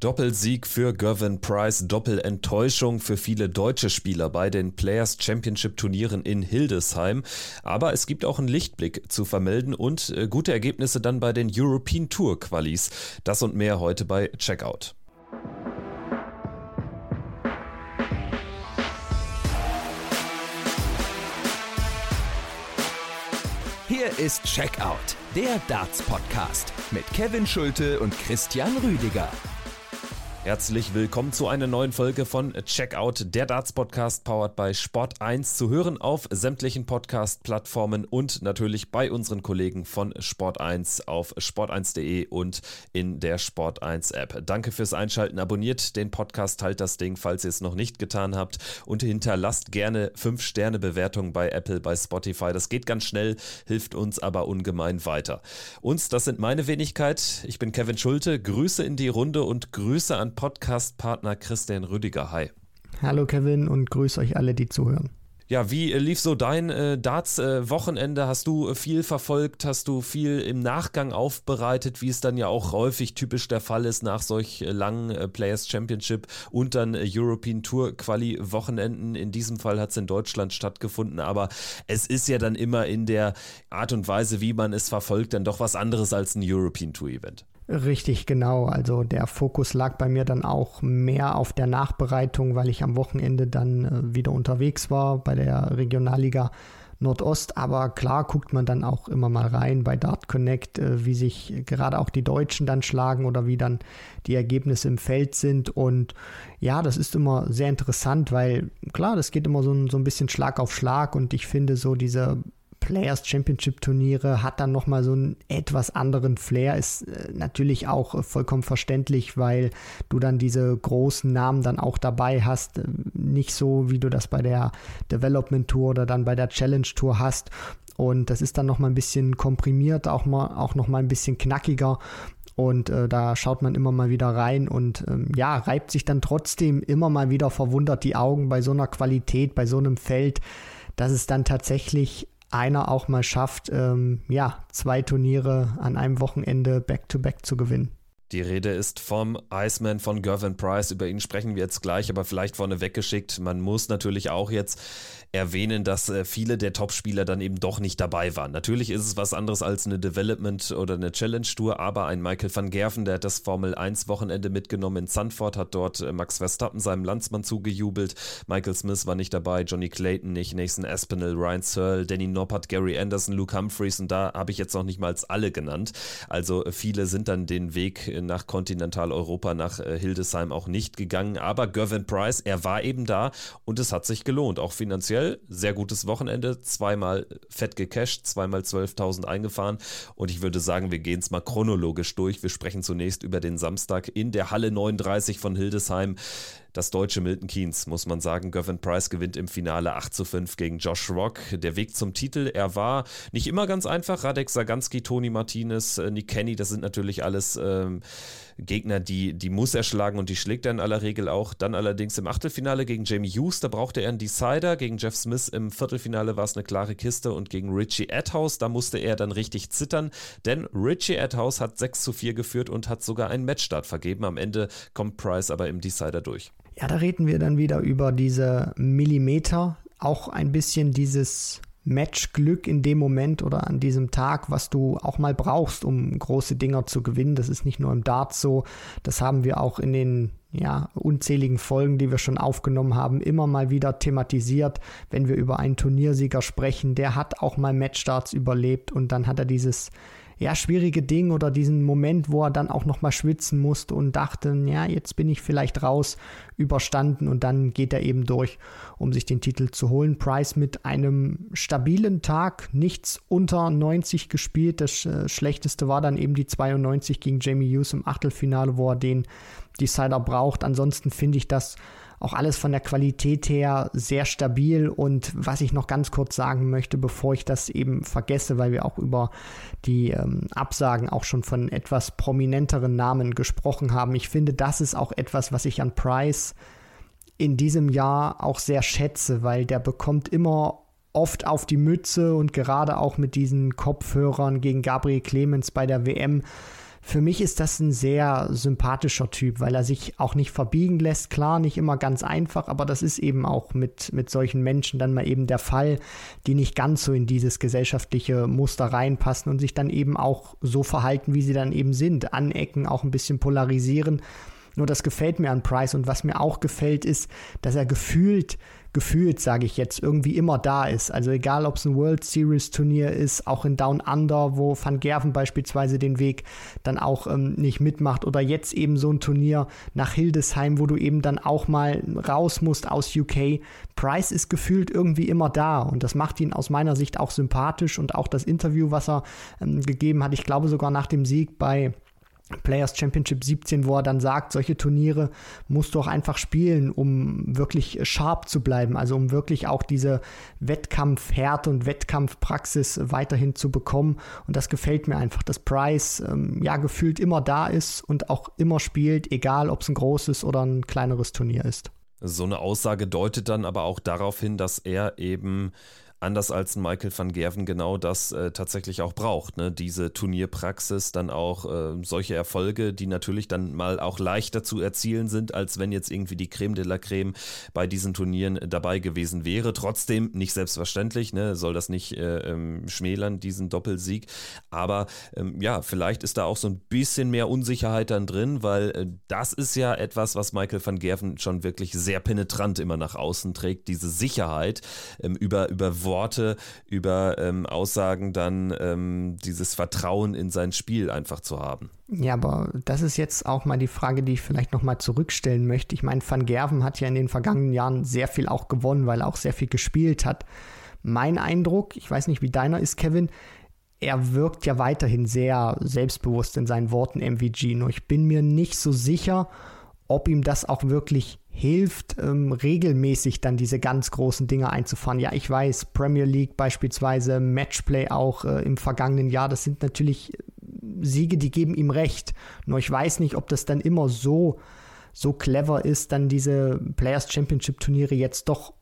Doppelsieg für Gervin Price, Doppelenttäuschung für viele deutsche Spieler bei den Players Championship Turnieren in Hildesheim. Aber es gibt auch einen Lichtblick zu vermelden und äh, gute Ergebnisse dann bei den European Tour Qualis. Das und mehr heute bei Checkout. Hier ist Checkout, der Darts Podcast mit Kevin Schulte und Christian Rüdiger. Herzlich willkommen zu einer neuen Folge von Checkout, der Darts Podcast powered by Sport 1 zu hören auf sämtlichen Podcast Plattformen und natürlich bei unseren Kollegen von Sport 1 auf sport1.de und in der Sport 1 App. Danke fürs Einschalten, abonniert den Podcast, teilt das Ding, falls ihr es noch nicht getan habt und hinterlasst gerne 5 Sterne Bewertungen bei Apple, bei Spotify. Das geht ganz schnell, hilft uns aber ungemein weiter. Uns, das sind meine Wenigkeit. Ich bin Kevin Schulte. Grüße in die Runde und Grüße an Podcast-Partner Christian Rüdiger. Hi. Hallo Kevin und grüß euch alle, die zuhören. Ja, wie äh, lief so dein äh, Darts-Wochenende? Äh, Hast du äh, viel verfolgt? Hast du viel im Nachgang aufbereitet, wie es dann ja auch häufig typisch der Fall ist nach solch äh, langen äh, Players Championship und dann European Tour Quali-Wochenenden? In diesem Fall hat es in Deutschland stattgefunden, aber es ist ja dann immer in der Art und Weise, wie man es verfolgt, dann doch was anderes als ein European Tour-Event. Richtig, genau. Also der Fokus lag bei mir dann auch mehr auf der Nachbereitung, weil ich am Wochenende dann äh, wieder unterwegs war bei der Regionalliga Nordost. Aber klar guckt man dann auch immer mal rein bei Dart Connect, äh, wie sich gerade auch die Deutschen dann schlagen oder wie dann die Ergebnisse im Feld sind. Und ja, das ist immer sehr interessant, weil klar, das geht immer so so ein bisschen Schlag auf Schlag. Und ich finde so diese Players Championship Turniere hat dann nochmal so einen etwas anderen Flair. Ist äh, natürlich auch äh, vollkommen verständlich, weil du dann diese großen Namen dann auch dabei hast. Äh, nicht so, wie du das bei der Development Tour oder dann bei der Challenge Tour hast. Und das ist dann nochmal ein bisschen komprimiert, auch, mal, auch nochmal ein bisschen knackiger. Und äh, da schaut man immer mal wieder rein und ähm, ja, reibt sich dann trotzdem immer mal wieder verwundert die Augen bei so einer Qualität, bei so einem Feld, dass es dann tatsächlich einer auch mal schafft, ähm, ja, zwei Turniere an einem Wochenende back-to-back -back zu gewinnen. Die Rede ist vom Iceman von Gervin Price. Über ihn sprechen wir jetzt gleich, aber vielleicht vorne weggeschickt. Man muss natürlich auch jetzt erwähnen, dass äh, viele der Topspieler dann eben doch nicht dabei waren. Natürlich ist es was anderes als eine Development oder eine Challenge Tour, aber ein Michael van Gerven, der hat das Formel 1 Wochenende mitgenommen in Sanford, hat dort äh, Max Verstappen seinem Landsmann zugejubelt. Michael Smith war nicht dabei, Johnny Clayton nicht, Nathan Aspinall, Ryan Searle, Danny Noppert, Gary Anderson, Luke Humphreys und da habe ich jetzt noch nicht mal alle genannt. Also äh, viele sind dann den Weg nach Kontinentaleuropa, nach Hildesheim auch nicht gegangen, aber Gervin Price, er war eben da und es hat sich gelohnt, auch finanziell sehr gutes Wochenende, zweimal fett gecasht, zweimal 12.000 eingefahren und ich würde sagen, wir gehen es mal chronologisch durch. Wir sprechen zunächst über den Samstag in der Halle 39 von Hildesheim das deutsche Milton Keynes, muss man sagen. Gavin Price gewinnt im Finale 8 zu 5 gegen Josh Rock. Der Weg zum Titel, er war nicht immer ganz einfach. Radek Saganski, Tony Martinez, äh, Nick Kenny, das sind natürlich alles ähm, Gegner, die, die muss er schlagen und die schlägt er in aller Regel auch. Dann allerdings im Achtelfinale gegen Jamie Hughes, da brauchte er einen Decider. Gegen Jeff Smith im Viertelfinale war es eine klare Kiste und gegen Richie Adhouse, da musste er dann richtig zittern, denn Richie Adhouse hat 6 zu 4 geführt und hat sogar einen Matchstart vergeben. Am Ende kommt Price aber im Decider durch. Ja, da reden wir dann wieder über diese Millimeter, auch ein bisschen dieses Matchglück in dem Moment oder an diesem Tag, was du auch mal brauchst, um große Dinger zu gewinnen. Das ist nicht nur im Dart so, das haben wir auch in den ja, unzähligen Folgen, die wir schon aufgenommen haben, immer mal wieder thematisiert, wenn wir über einen Turniersieger sprechen, der hat auch mal Matchstarts überlebt und dann hat er dieses ja, schwierige Ding oder diesen Moment, wo er dann auch nochmal schwitzen musste und dachte, ja, jetzt bin ich vielleicht raus, überstanden und dann geht er eben durch, um sich den Titel zu holen. Price mit einem stabilen Tag, nichts unter 90 gespielt. Das äh, schlechteste war dann eben die 92 gegen Jamie Hughes im Achtelfinale, wo er den Decider braucht. Ansonsten finde ich das auch alles von der Qualität her sehr stabil. Und was ich noch ganz kurz sagen möchte, bevor ich das eben vergesse, weil wir auch über die ähm, Absagen auch schon von etwas prominenteren Namen gesprochen haben. Ich finde, das ist auch etwas, was ich an Price in diesem Jahr auch sehr schätze, weil der bekommt immer oft auf die Mütze und gerade auch mit diesen Kopfhörern gegen Gabriel Clemens bei der WM für mich ist das ein sehr sympathischer Typ, weil er sich auch nicht verbiegen lässt. Klar, nicht immer ganz einfach, aber das ist eben auch mit, mit solchen Menschen dann mal eben der Fall, die nicht ganz so in dieses gesellschaftliche Muster reinpassen und sich dann eben auch so verhalten, wie sie dann eben sind. Anecken, auch ein bisschen polarisieren. Nur das gefällt mir an Price und was mir auch gefällt ist, dass er gefühlt gefühlt, sage ich jetzt, irgendwie immer da ist. Also egal, ob es ein World Series Turnier ist, auch in Down Under, wo Van Gerven beispielsweise den Weg dann auch ähm, nicht mitmacht oder jetzt eben so ein Turnier nach Hildesheim, wo du eben dann auch mal raus musst aus UK. Price ist gefühlt irgendwie immer da und das macht ihn aus meiner Sicht auch sympathisch und auch das Interview, was er ähm, gegeben hat, ich glaube sogar nach dem Sieg bei Players Championship 17, wo er dann sagt, solche Turniere musst du auch einfach spielen, um wirklich sharp zu bleiben, also um wirklich auch diese Wettkampfhärte und Wettkampfpraxis weiterhin zu bekommen. Und das gefällt mir einfach, dass Price ähm, ja gefühlt immer da ist und auch immer spielt, egal ob es ein großes oder ein kleineres Turnier ist. So eine Aussage deutet dann aber auch darauf hin, dass er eben anders als Michael van Gerven genau das äh, tatsächlich auch braucht. Ne? Diese Turnierpraxis, dann auch äh, solche Erfolge, die natürlich dann mal auch leichter zu erzielen sind, als wenn jetzt irgendwie die Creme de la Creme bei diesen Turnieren dabei gewesen wäre. Trotzdem nicht selbstverständlich, ne? soll das nicht äh, ähm, schmälern, diesen Doppelsieg. Aber ähm, ja, vielleicht ist da auch so ein bisschen mehr Unsicherheit dann drin, weil äh, das ist ja etwas, was Michael van Gerven schon wirklich sehr penetrant immer nach außen trägt, diese Sicherheit ähm, über, über Worte, über ähm, Aussagen dann ähm, dieses Vertrauen in sein Spiel einfach zu haben. Ja, aber das ist jetzt auch mal die Frage, die ich vielleicht nochmal zurückstellen möchte. Ich meine, Van Gerven hat ja in den vergangenen Jahren sehr viel auch gewonnen, weil er auch sehr viel gespielt hat. Mein Eindruck, ich weiß nicht, wie deiner ist, Kevin, er wirkt ja weiterhin sehr selbstbewusst in seinen Worten MVG. Nur ich bin mir nicht so sicher, ob ihm das auch wirklich hilft, ähm, regelmäßig dann diese ganz großen Dinge einzufahren. Ja, ich weiß, Premier League beispielsweise, Matchplay auch äh, im vergangenen Jahr, das sind natürlich äh, Siege, die geben ihm recht. Nur ich weiß nicht, ob das dann immer so, so clever ist, dann diese Players Championship Turniere jetzt doch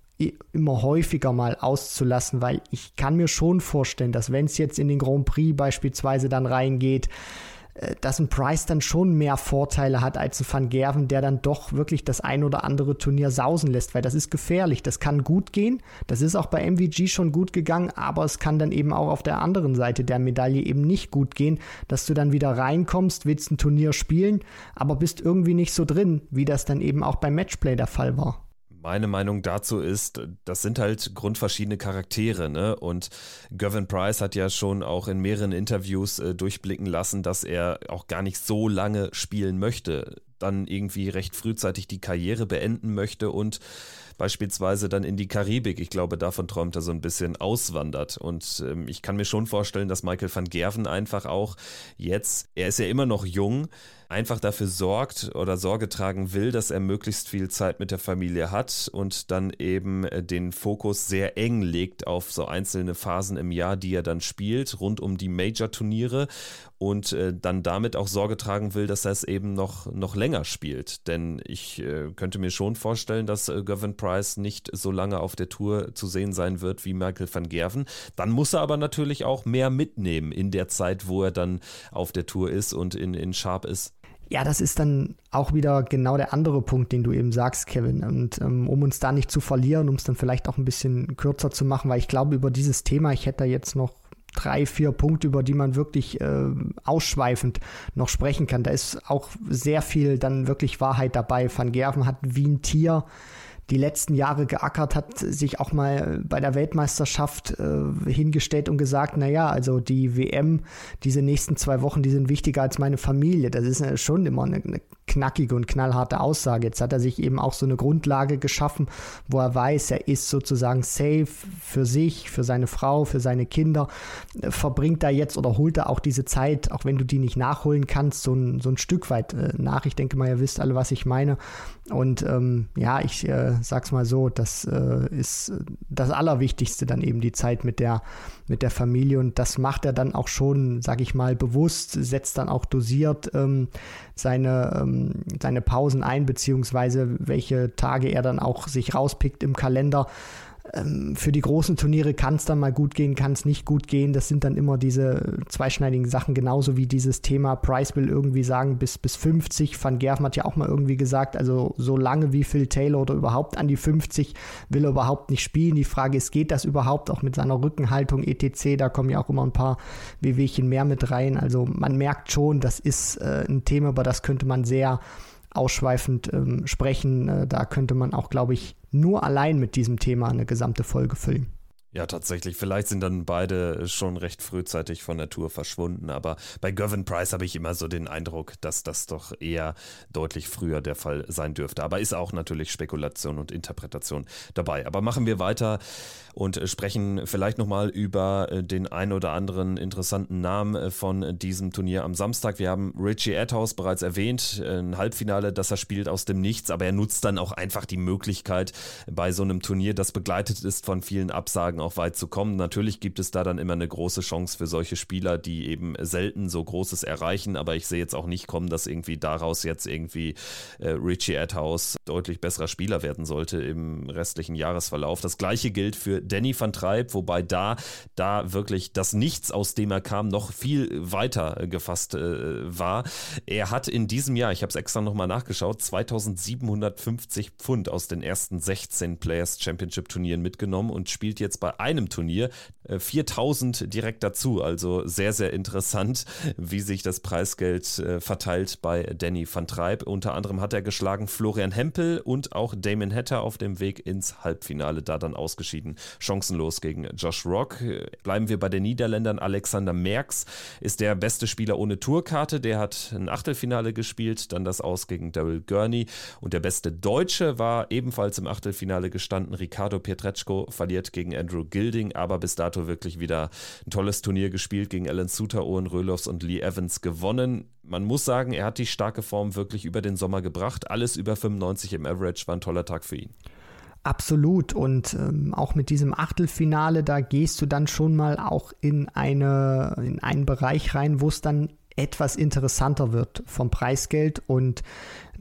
immer häufiger mal auszulassen, weil ich kann mir schon vorstellen, dass wenn es jetzt in den Grand Prix beispielsweise dann reingeht, dass ein Price dann schon mehr Vorteile hat als ein Van Gerven, der dann doch wirklich das ein oder andere Turnier sausen lässt, weil das ist gefährlich. Das kann gut gehen. Das ist auch bei MVG schon gut gegangen, aber es kann dann eben auch auf der anderen Seite der Medaille eben nicht gut gehen, dass du dann wieder reinkommst, willst ein Turnier spielen, aber bist irgendwie nicht so drin, wie das dann eben auch beim Matchplay der Fall war. Meine Meinung dazu ist, das sind halt grundverschiedene Charaktere, ne? Und Gavin Price hat ja schon auch in mehreren Interviews äh, durchblicken lassen, dass er auch gar nicht so lange spielen möchte, dann irgendwie recht frühzeitig die Karriere beenden möchte und beispielsweise dann in die Karibik, ich glaube, davon träumt er so ein bisschen, auswandert. Und ähm, ich kann mir schon vorstellen, dass Michael van Gerven einfach auch jetzt, er ist ja immer noch jung, einfach dafür sorgt oder Sorge tragen will, dass er möglichst viel Zeit mit der Familie hat und dann eben äh, den Fokus sehr eng legt auf so einzelne Phasen im Jahr, die er dann spielt, rund um die Major-Turniere und äh, dann damit auch Sorge tragen will, dass er es eben noch, noch länger spielt. Denn ich äh, könnte mir schon vorstellen, dass Gavin Price nicht so lange auf der Tour zu sehen sein wird wie Michael van Gerven. Dann muss er aber natürlich auch mehr mitnehmen in der Zeit, wo er dann auf der Tour ist und in, in Sharp ist. Ja, das ist dann auch wieder genau der andere Punkt, den du eben sagst, Kevin. Und ähm, um uns da nicht zu verlieren, um es dann vielleicht auch ein bisschen kürzer zu machen, weil ich glaube, über dieses Thema, ich hätte da jetzt noch drei, vier Punkte, über die man wirklich äh, ausschweifend noch sprechen kann. Da ist auch sehr viel dann wirklich Wahrheit dabei. Van Gerven hat wie ein Tier die letzten Jahre geackert hat, sich auch mal bei der Weltmeisterschaft äh, hingestellt und gesagt, naja, also die WM, diese nächsten zwei Wochen, die sind wichtiger als meine Familie. Das ist äh, schon immer eine, eine knackige und knallharte Aussage. Jetzt hat er sich eben auch so eine Grundlage geschaffen, wo er weiß, er ist sozusagen safe für sich, für seine Frau, für seine Kinder, verbringt da jetzt oder holt er auch diese Zeit, auch wenn du die nicht nachholen kannst, so ein, so ein Stück weit äh, nach. Ich denke mal, ihr wisst alle, was ich meine. Und ähm, ja, ich äh, sag's mal so, das äh, ist das Allerwichtigste dann eben die Zeit mit der, mit der Familie. Und das macht er dann auch schon, sag ich mal, bewusst, setzt dann auch dosiert ähm, seine, ähm, seine Pausen ein, beziehungsweise welche Tage er dann auch sich rauspickt im Kalender ähm, für die großen Turniere kann es dann mal gut gehen, kann es nicht gut gehen. Das sind dann immer diese zweischneidigen Sachen, genauso wie dieses Thema Price will irgendwie sagen, bis, bis 50. Van Gerven hat ja auch mal irgendwie gesagt, also so lange wie Phil Taylor oder überhaupt an die 50 will er überhaupt nicht spielen. Die Frage ist, geht das überhaupt auch mit seiner Rückenhaltung etc.? Da kommen ja auch immer ein paar Wehwehchen mehr mit rein. Also man merkt schon, das ist äh, ein Thema, über das könnte man sehr ausschweifend ähm, sprechen. Äh, da könnte man auch, glaube ich, nur allein mit diesem Thema eine gesamte Folge füllen. Ja, tatsächlich. Vielleicht sind dann beide schon recht frühzeitig von der Tour verschwunden, aber bei Gavin Price habe ich immer so den Eindruck, dass das doch eher deutlich früher der Fall sein dürfte. Aber ist auch natürlich Spekulation und Interpretation dabei. Aber machen wir weiter und sprechen vielleicht nochmal über äh, den ein oder anderen interessanten Namen äh, von diesem Turnier am Samstag. Wir haben Richie Adhouse bereits erwähnt, ein Halbfinale, das er spielt aus dem Nichts, aber er nutzt dann auch einfach die Möglichkeit bei so einem Turnier, das begleitet ist von vielen Absagen auch weit zu kommen. Natürlich gibt es da dann immer eine große Chance für solche Spieler, die eben selten so Großes erreichen, aber ich sehe jetzt auch nicht kommen, dass irgendwie daraus jetzt irgendwie äh, Richie Adhouse deutlich besserer Spieler werden sollte im restlichen Jahresverlauf. Das gleiche gilt für Danny van Treib, wobei da, da wirklich das Nichts, aus dem er kam, noch viel weiter gefasst äh, war. Er hat in diesem Jahr, ich habe es extra nochmal nachgeschaut, 2750 Pfund aus den ersten 16 Players Championship Turnieren mitgenommen und spielt jetzt bei einem Turnier 4000 äh, direkt dazu. Also sehr, sehr interessant, wie sich das Preisgeld äh, verteilt bei Danny van Treib. Unter anderem hat er geschlagen Florian Hempel und auch Damon Hatter auf dem Weg ins Halbfinale, da dann ausgeschieden. Chancenlos gegen Josh Rock. Bleiben wir bei den Niederländern. Alexander Merks ist der beste Spieler ohne Tourkarte. Der hat ein Achtelfinale gespielt, dann das Aus gegen Daryl Gurney. Und der beste Deutsche war ebenfalls im Achtelfinale gestanden. Ricardo Pietreczko verliert gegen Andrew Gilding, aber bis dato wirklich wieder ein tolles Turnier gespielt gegen Alan Suter, Owen Röhloffs und Lee Evans gewonnen. Man muss sagen, er hat die starke Form wirklich über den Sommer gebracht. Alles über 95 im Average war ein toller Tag für ihn. Absolut. Und ähm, auch mit diesem Achtelfinale, da gehst du dann schon mal auch in, eine, in einen Bereich rein, wo es dann etwas interessanter wird vom Preisgeld. Und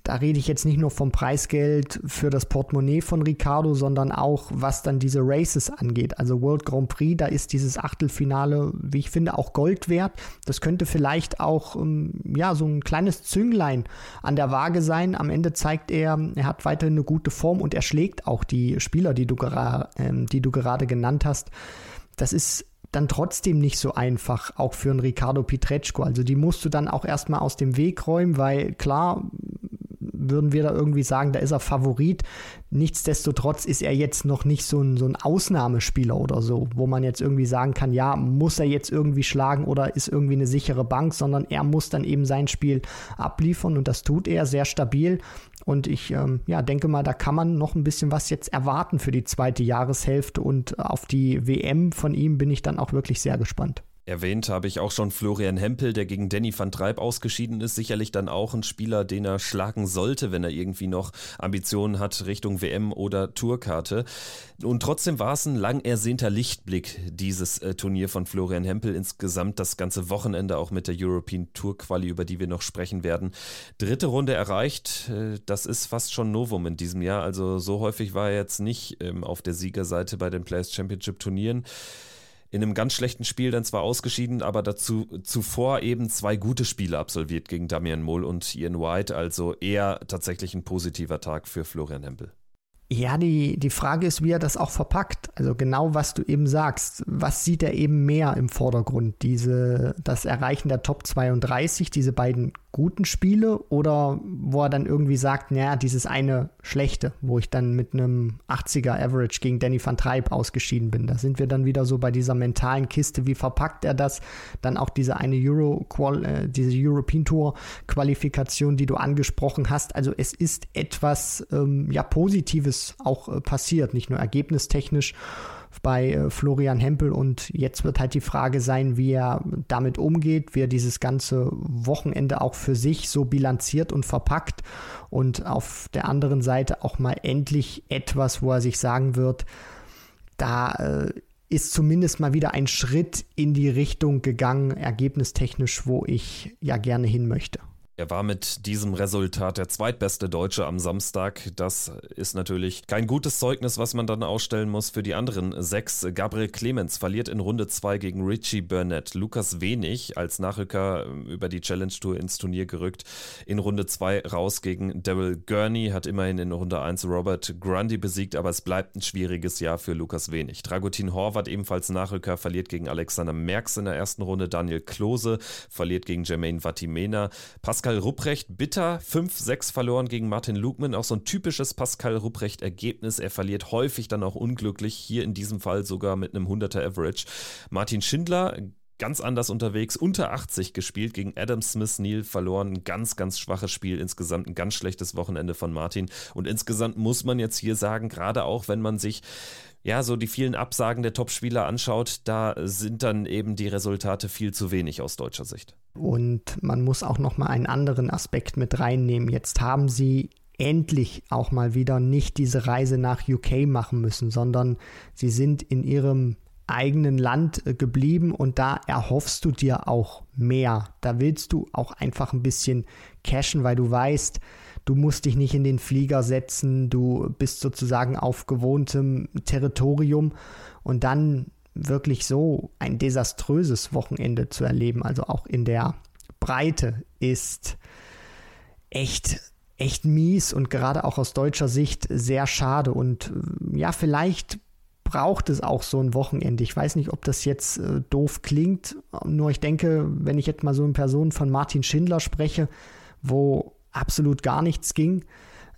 da rede ich jetzt nicht nur vom Preisgeld für das Portemonnaie von Ricardo, sondern auch, was dann diese Races angeht. Also World Grand Prix, da ist dieses Achtelfinale, wie ich finde, auch Gold wert. Das könnte vielleicht auch, ähm, ja, so ein kleines Zünglein an der Waage sein. Am Ende zeigt er, er hat weiterhin eine gute Form und er schlägt auch die Spieler, die du, gera ähm, die du gerade genannt hast. Das ist dann trotzdem nicht so einfach, auch für einen Ricardo Pietreczko. Also die musst du dann auch erstmal aus dem Weg räumen, weil klar, würden wir da irgendwie sagen, da ist er Favorit. Nichtsdestotrotz ist er jetzt noch nicht so ein, so ein Ausnahmespieler oder so, wo man jetzt irgendwie sagen kann, ja, muss er jetzt irgendwie schlagen oder ist irgendwie eine sichere Bank, sondern er muss dann eben sein Spiel abliefern und das tut er sehr stabil. Und ich ähm, ja, denke mal, da kann man noch ein bisschen was jetzt erwarten für die zweite Jahreshälfte und auf die WM von ihm bin ich dann auch wirklich sehr gespannt. Erwähnt habe ich auch schon Florian Hempel, der gegen Danny van Treib ausgeschieden ist. Sicherlich dann auch ein Spieler, den er schlagen sollte, wenn er irgendwie noch Ambitionen hat Richtung WM oder Tourkarte. Und trotzdem war es ein lang ersehnter Lichtblick, dieses äh, Turnier von Florian Hempel. Insgesamt das ganze Wochenende auch mit der European Tour Quali, über die wir noch sprechen werden. Dritte Runde erreicht. Äh, das ist fast schon Novum in diesem Jahr. Also so häufig war er jetzt nicht ähm, auf der Siegerseite bei den Players Championship Turnieren in einem ganz schlechten Spiel dann zwar ausgeschieden, aber dazu zuvor eben zwei gute Spiele absolviert gegen Damian Moll und Ian White, also eher tatsächlich ein positiver Tag für Florian Hempel. Ja, die, die Frage ist, wie er das auch verpackt. Also genau, was du eben sagst. Was sieht er eben mehr im Vordergrund? Diese, das Erreichen der Top 32, diese beiden guten Spiele oder wo er dann irgendwie sagt, naja, dieses eine schlechte, wo ich dann mit einem 80er Average gegen Danny van Treib ausgeschieden bin. Da sind wir dann wieder so bei dieser mentalen Kiste, wie verpackt er das? Dann auch diese eine Euro, äh, diese European Tour Qualifikation, die du angesprochen hast. Also es ist etwas ähm, ja Positives auch äh, passiert, nicht nur ergebnistechnisch bei äh, Florian Hempel und jetzt wird halt die Frage sein, wie er damit umgeht, wie er dieses ganze Wochenende auch für sich so bilanziert und verpackt und auf der anderen Seite auch mal endlich etwas, wo er sich sagen wird, da äh, ist zumindest mal wieder ein Schritt in die Richtung gegangen, ergebnistechnisch, wo ich ja gerne hin möchte. Er war mit diesem Resultat der zweitbeste Deutsche am Samstag. Das ist natürlich kein gutes Zeugnis, was man dann ausstellen muss für die anderen sechs. Gabriel Clemens verliert in Runde 2 gegen Richie Burnett. Lukas Wenig als Nachrücker über die Challenge Tour ins Turnier gerückt. In Runde 2 raus gegen Daryl Gurney, hat immerhin in Runde 1 Robert Grundy besiegt, aber es bleibt ein schwieriges Jahr für Lukas Wenig. Dragutin Horvath ebenfalls Nachrücker, verliert gegen Alexander Merks in der ersten Runde. Daniel Klose verliert gegen Jermaine Vatimena. Pascal Pascal Rupprecht bitter 5-6 verloren gegen Martin Lugman. Auch so ein typisches Pascal Rupprecht-Ergebnis. Er verliert häufig dann auch unglücklich. Hier in diesem Fall sogar mit einem 100er Average. Martin Schindler ganz anders unterwegs, unter 80 gespielt gegen Adam Smith Neal verloren. Ein ganz, ganz schwaches Spiel insgesamt, ein ganz schlechtes Wochenende von Martin. Und insgesamt muss man jetzt hier sagen, gerade auch wenn man sich ja, so die vielen Absagen der Topspieler anschaut, da sind dann eben die Resultate viel zu wenig aus deutscher Sicht. Und man muss auch noch mal einen anderen Aspekt mit reinnehmen. Jetzt haben sie endlich auch mal wieder nicht diese Reise nach UK machen müssen, sondern sie sind in ihrem eigenen Land äh, geblieben und da erhoffst du dir auch mehr. Da willst du auch einfach ein bisschen cashen, weil du weißt, du musst dich nicht in den Flieger setzen, du bist sozusagen auf gewohntem Territorium und dann wirklich so ein desaströses Wochenende zu erleben, also auch in der Breite, ist echt, echt mies und gerade auch aus deutscher Sicht sehr schade. Und äh, ja, vielleicht braucht es auch so ein Wochenende. Ich weiß nicht, ob das jetzt äh, doof klingt, nur ich denke, wenn ich jetzt mal so in Person von Martin Schindler spreche, wo absolut gar nichts ging,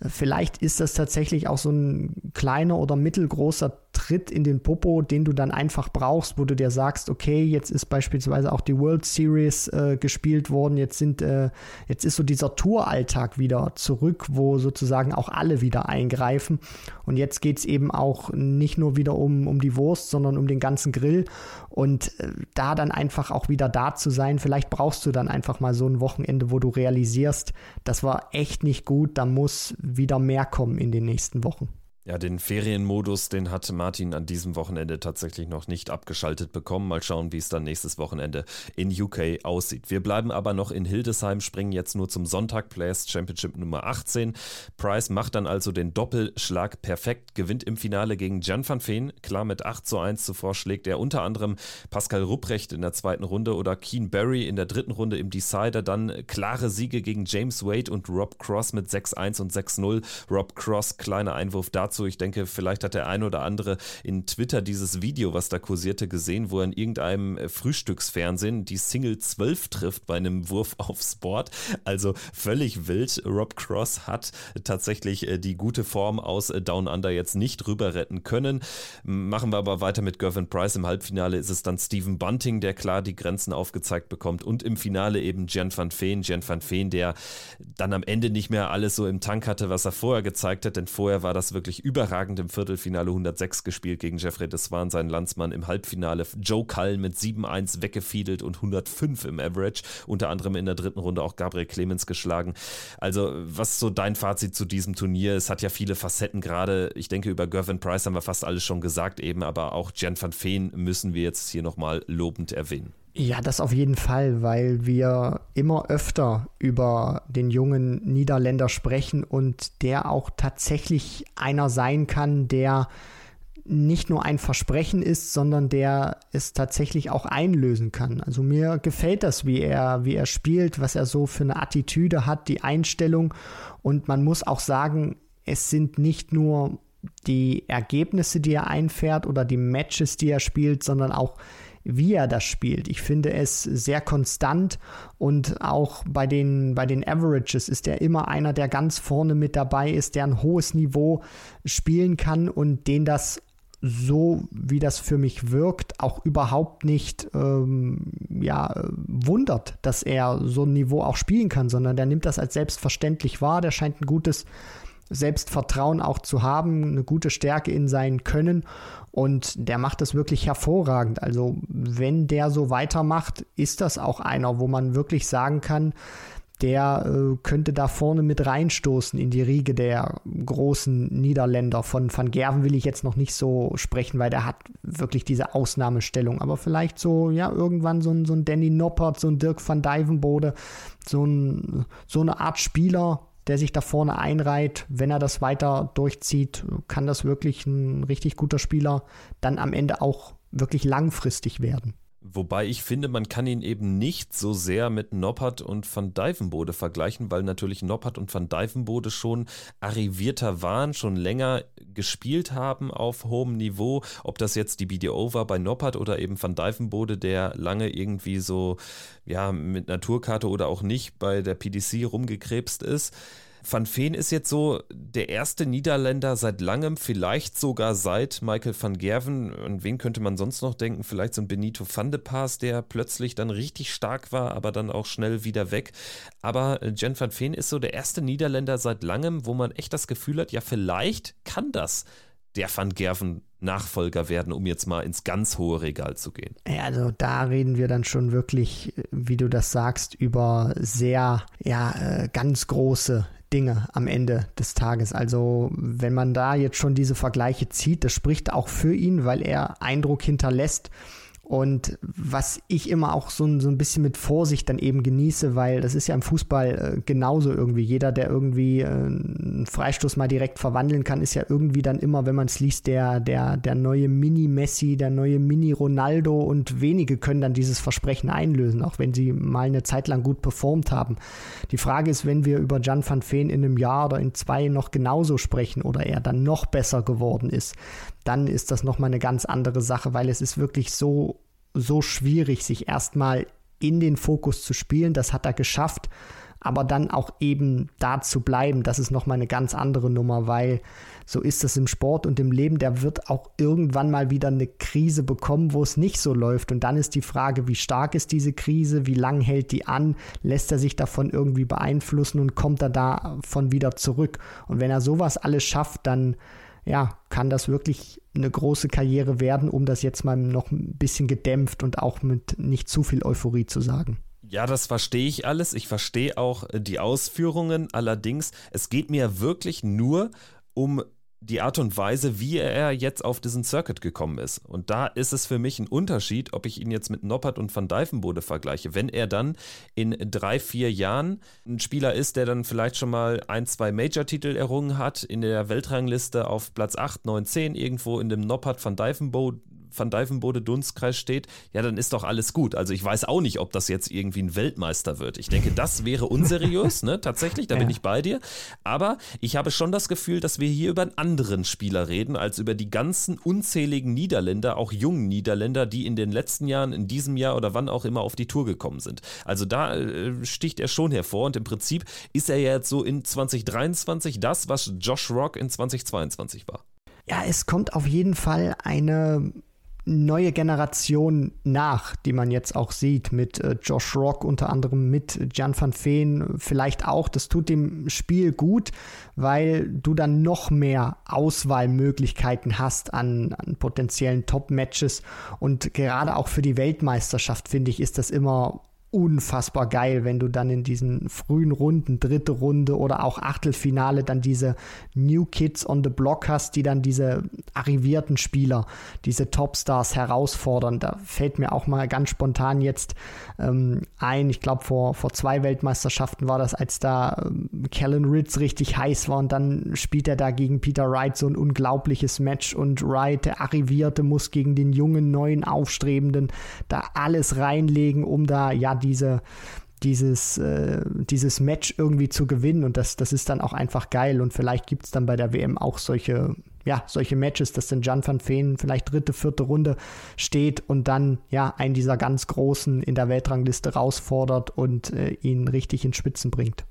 äh, Vielleicht ist das tatsächlich auch so ein kleiner oder mittelgroßer Tritt in den Popo, den du dann einfach brauchst, wo du dir sagst, okay, jetzt ist beispielsweise auch die World Series äh, gespielt worden, jetzt sind, äh, jetzt ist so dieser Touralltag wieder zurück, wo sozusagen auch alle wieder eingreifen. Und jetzt geht es eben auch nicht nur wieder um, um die Wurst, sondern um den ganzen Grill. Und äh, da dann einfach auch wieder da zu sein, vielleicht brauchst du dann einfach mal so ein Wochenende, wo du realisierst, das war echt nicht gut, da muss wieder mehr kommen in den nächsten Wochen. Ja, den Ferienmodus, den hat Martin an diesem Wochenende tatsächlich noch nicht abgeschaltet bekommen. Mal schauen, wie es dann nächstes Wochenende in UK aussieht. Wir bleiben aber noch in Hildesheim, springen jetzt nur zum Sonntag Players Championship Nummer 18. Price macht dann also den Doppelschlag perfekt, gewinnt im Finale gegen Jan van Veen. Klar, mit 8 zu 1 zuvor schlägt er unter anderem Pascal Rupprecht in der zweiten Runde oder Keen Barry in der dritten Runde im Decider. Dann klare Siege gegen James Wade und Rob Cross mit 6-1 und 6-0. Rob Cross, kleiner Einwurf dazu dazu. Ich denke, vielleicht hat der ein oder andere in Twitter dieses Video, was da kursierte, gesehen, wo er in irgendeinem äh, Frühstücksfernsehen die Single 12 trifft bei einem Wurf aufs Board. Also völlig wild. Rob Cross hat tatsächlich äh, die gute Form aus äh, Down Under jetzt nicht rüber retten können. Machen wir aber weiter mit Gervin Price. Im Halbfinale ist es dann Stephen Bunting, der klar die Grenzen aufgezeigt bekommt. Und im Finale eben Jan van Veen. Jan van Veen, der dann am Ende nicht mehr alles so im Tank hatte, was er vorher gezeigt hat. Denn vorher war das wirklich überragend im Viertelfinale 106 gespielt gegen Jeffrey Deswan, seinen Landsmann. Im Halbfinale Joe Cullen mit 7-1 weggefiedelt und 105 im Average. Unter anderem in der dritten Runde auch Gabriel Clemens geschlagen. Also, was ist so dein Fazit zu diesem Turnier? Es hat ja viele Facetten, gerade, ich denke, über Gervin Price haben wir fast alles schon gesagt, eben, aber auch Jan van Veen müssen wir jetzt hier nochmal lobend erwähnen. Ja, das auf jeden Fall, weil wir immer öfter über den jungen Niederländer sprechen und der auch tatsächlich einer sein kann, der nicht nur ein Versprechen ist, sondern der es tatsächlich auch einlösen kann. Also mir gefällt das, wie er, wie er spielt, was er so für eine Attitüde hat, die Einstellung. Und man muss auch sagen, es sind nicht nur die Ergebnisse, die er einfährt oder die Matches, die er spielt, sondern auch wie er das spielt. Ich finde es sehr konstant und auch bei den, bei den Averages ist er immer einer, der ganz vorne mit dabei ist, der ein hohes Niveau spielen kann und den das so wie das für mich wirkt, auch überhaupt nicht ähm, ja, wundert, dass er so ein Niveau auch spielen kann, sondern der nimmt das als selbstverständlich wahr. Der scheint ein gutes Selbstvertrauen auch zu haben, eine gute Stärke in sein Können und der macht das wirklich hervorragend. Also wenn der so weitermacht, ist das auch einer, wo man wirklich sagen kann, der äh, könnte da vorne mit reinstoßen in die Riege der großen Niederländer. Von Van Gerven will ich jetzt noch nicht so sprechen, weil der hat wirklich diese Ausnahmestellung. Aber vielleicht so, ja, irgendwann so ein, so ein Danny Noppert, so ein Dirk van Dijvenbode, so, ein, so eine Art Spieler, der sich da vorne einreiht. Wenn er das weiter durchzieht, kann das wirklich ein richtig guter Spieler dann am Ende auch wirklich langfristig werden. Wobei ich finde, man kann ihn eben nicht so sehr mit Noppert und Van Dijvenbode vergleichen, weil natürlich Noppert und Van Dijvenbode schon arrivierter waren, schon länger gespielt haben auf hohem Niveau. Ob das jetzt die BDO war bei Noppert oder eben Van Dijvenbode, der lange irgendwie so, ja, mit Naturkarte oder auch nicht bei der PDC rumgekrebst ist Van Veen ist jetzt so der erste Niederländer seit langem, vielleicht sogar seit Michael van Gerven. Und wen könnte man sonst noch denken? Vielleicht so ein Benito van de Paas, der plötzlich dann richtig stark war, aber dann auch schnell wieder weg. Aber Jen van Veen ist so der erste Niederländer seit langem, wo man echt das Gefühl hat, ja, vielleicht kann das der Van Gerven Nachfolger werden, um jetzt mal ins ganz hohe Regal zu gehen. Ja, also da reden wir dann schon wirklich, wie du das sagst, über sehr, ja, äh, ganz große Dinge am Ende des Tages. Also wenn man da jetzt schon diese Vergleiche zieht, das spricht auch für ihn, weil er Eindruck hinterlässt. Und was ich immer auch so, so ein bisschen mit Vorsicht dann eben genieße, weil das ist ja im Fußball äh, genauso irgendwie. Jeder, der irgendwie äh, einen Freistoß mal direkt verwandeln kann, ist ja irgendwie dann immer, wenn man es liest, der, der, der neue Mini-Messi, der neue Mini-Ronaldo und wenige können dann dieses Versprechen einlösen, auch wenn sie mal eine Zeit lang gut performt haben. Die Frage ist, wenn wir über Jan van Veen in einem Jahr oder in zwei noch genauso sprechen oder er dann noch besser geworden ist, dann ist das nochmal eine ganz andere Sache, weil es ist wirklich so, so schwierig, sich erstmal in den Fokus zu spielen. Das hat er geschafft. Aber dann auch eben da zu bleiben, das ist nochmal eine ganz andere Nummer, weil so ist es im Sport und im Leben, der wird auch irgendwann mal wieder eine Krise bekommen, wo es nicht so läuft. Und dann ist die Frage, wie stark ist diese Krise, wie lang hält die an, lässt er sich davon irgendwie beeinflussen und kommt er davon wieder zurück. Und wenn er sowas alles schafft, dann ja, kann das wirklich eine große Karriere werden, um das jetzt mal noch ein bisschen gedämpft und auch mit nicht zu viel Euphorie zu sagen. Ja, das verstehe ich alles. Ich verstehe auch die Ausführungen. Allerdings, es geht mir wirklich nur um die Art und Weise, wie er jetzt auf diesen Circuit gekommen ist. Und da ist es für mich ein Unterschied, ob ich ihn jetzt mit Noppert und Van Dijvenbode vergleiche. Wenn er dann in drei, vier Jahren ein Spieler ist, der dann vielleicht schon mal ein, zwei Major-Titel errungen hat, in der Weltrangliste auf Platz 8, 9, 10 irgendwo in dem Noppert Van Dijvenbode Van Dijvenbode Dunstkreis steht, ja, dann ist doch alles gut. Also ich weiß auch nicht, ob das jetzt irgendwie ein Weltmeister wird. Ich denke, das wäre unseriös, ne? Tatsächlich, da ja. bin ich bei dir. Aber ich habe schon das Gefühl, dass wir hier über einen anderen Spieler reden, als über die ganzen unzähligen Niederländer, auch jungen Niederländer, die in den letzten Jahren, in diesem Jahr oder wann auch immer auf die Tour gekommen sind. Also da äh, sticht er schon hervor und im Prinzip ist er ja jetzt so in 2023 das, was Josh Rock in 2022 war. Ja, es kommt auf jeden Fall eine neue Generation nach, die man jetzt auch sieht, mit äh, Josh Rock unter anderem, mit Jan van Veen vielleicht auch. Das tut dem Spiel gut, weil du dann noch mehr Auswahlmöglichkeiten hast an, an potenziellen Top-Matches. Und gerade auch für die Weltmeisterschaft, finde ich, ist das immer unfassbar geil, wenn du dann in diesen frühen Runden, dritte Runde oder auch Achtelfinale dann diese New Kids on the Block hast, die dann diese arrivierten Spieler, diese Topstars herausfordern. Da fällt mir auch mal ganz spontan jetzt ähm, ein, ich glaube vor, vor zwei Weltmeisterschaften war das, als da ähm, Kellen Ritz richtig heiß war und dann spielt er da gegen Peter Wright so ein unglaubliches Match und Wright, der Arrivierte, muss gegen den jungen, neuen, aufstrebenden da alles reinlegen, um da ja die diese, dieses, äh, dieses Match irgendwie zu gewinnen und das, das ist dann auch einfach geil und vielleicht gibt es dann bei der WM auch solche, ja, solche Matches, dass dann Jan van Veen vielleicht dritte, vierte Runde steht und dann ja einen dieser ganz Großen in der Weltrangliste herausfordert und äh, ihn richtig in Spitzen bringt.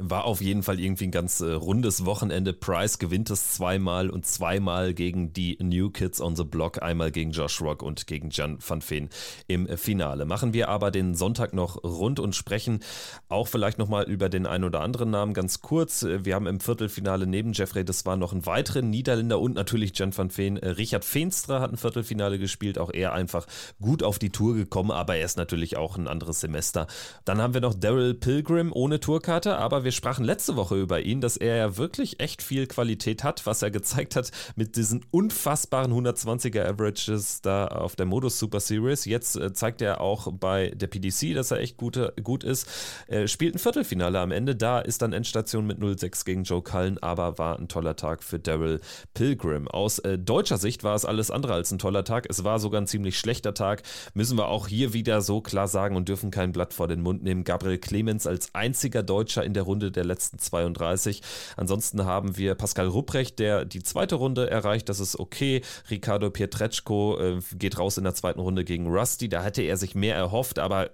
War auf jeden Fall irgendwie ein ganz äh, rundes Wochenende. Price gewinnt es zweimal und zweimal gegen die New Kids on the Block, einmal gegen Josh Rock und gegen Jan van Veen im Finale. Machen wir aber den Sonntag noch rund und sprechen auch vielleicht nochmal über den einen oder anderen Namen ganz kurz. Wir haben im Viertelfinale neben Jeffrey, das war noch ein weiterer Niederländer und natürlich Jan van Veen. Äh, Richard Feenstra hat ein Viertelfinale gespielt, auch er einfach gut auf die Tour gekommen, aber er ist natürlich auch ein anderes Semester. Dann haben wir noch Daryl Pilgrim ohne Tourkarte, aber wir wir sprachen letzte Woche über ihn, dass er ja wirklich echt viel Qualität hat, was er gezeigt hat mit diesen unfassbaren 120er Averages da auf der Modus Super Series. Jetzt äh, zeigt er auch bei der PDC, dass er echt gute, gut ist. Er spielt ein Viertelfinale am Ende. Da ist dann Endstation mit 0-6 gegen Joe Cullen, aber war ein toller Tag für Daryl Pilgrim. Aus äh, deutscher Sicht war es alles andere als ein toller Tag. Es war sogar ein ziemlich schlechter Tag. Müssen wir auch hier wieder so klar sagen und dürfen kein Blatt vor den Mund nehmen. Gabriel Clemens als einziger Deutscher in der Runde Runde der letzten 32. Ansonsten haben wir Pascal Rupprecht, der die zweite Runde erreicht. Das ist okay. Ricardo Pietreczko äh, geht raus in der zweiten Runde gegen Rusty. Da hätte er sich mehr erhofft, aber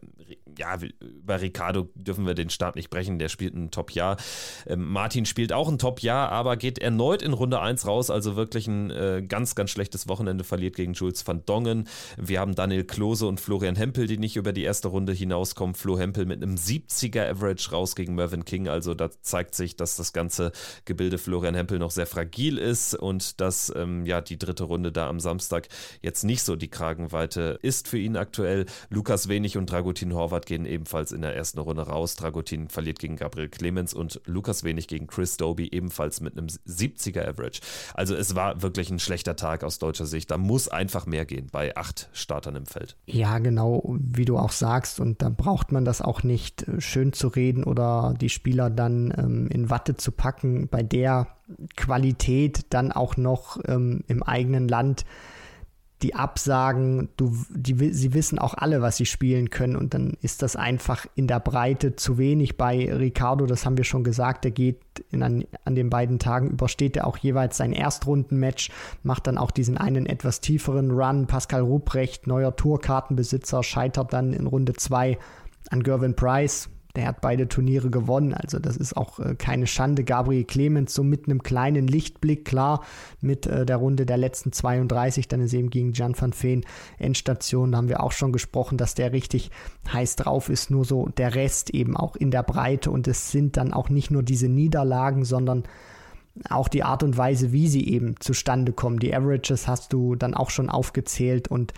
ja, über Ricardo dürfen wir den Start nicht brechen. Der spielt ein Top-Jahr. Ähm, Martin spielt auch ein Top-Jahr, aber geht erneut in Runde 1 raus. Also wirklich ein äh, ganz, ganz schlechtes Wochenende. Verliert gegen Jules van Dongen. Wir haben Daniel Klose und Florian Hempel, die nicht über die erste Runde hinauskommen. Flo Hempel mit einem 70er Average raus gegen Mervyn King. Also da zeigt sich, dass das ganze Gebilde Florian Hempel noch sehr fragil ist und dass ähm, ja die dritte Runde da am Samstag jetzt nicht so die Kragenweite ist für ihn aktuell. Lukas Wenig und Dragutin Horvath Stuttgart gehen ebenfalls in der ersten Runde raus. Dragutin verliert gegen Gabriel Clemens und Lukas Wenig gegen Chris Doby ebenfalls mit einem 70er Average. Also es war wirklich ein schlechter Tag aus deutscher Sicht. Da muss einfach mehr gehen bei acht Startern im Feld. Ja, genau, wie du auch sagst. Und da braucht man das auch nicht äh, schön zu reden oder die Spieler dann ähm, in Watte zu packen. Bei der Qualität dann auch noch ähm, im eigenen Land die Absagen, du, die, sie wissen auch alle, was sie spielen können und dann ist das einfach in der Breite zu wenig. Bei Ricardo, das haben wir schon gesagt, der geht an, an den beiden Tagen, übersteht er auch jeweils sein Erstrundenmatch, macht dann auch diesen einen etwas tieferen Run. Pascal Ruprecht, neuer Tourkartenbesitzer, scheitert dann in Runde 2 an Gervin Price, der hat beide Turniere gewonnen, also das ist auch äh, keine Schande. Gabriel Clemens so mit einem kleinen Lichtblick, klar, mit äh, der Runde der letzten 32, dann ist eben gegen Jan van Veen Endstation, da haben wir auch schon gesprochen, dass der richtig heiß drauf ist, nur so der Rest eben auch in der Breite. Und es sind dann auch nicht nur diese Niederlagen, sondern auch die Art und Weise, wie sie eben zustande kommen. Die Averages hast du dann auch schon aufgezählt. Und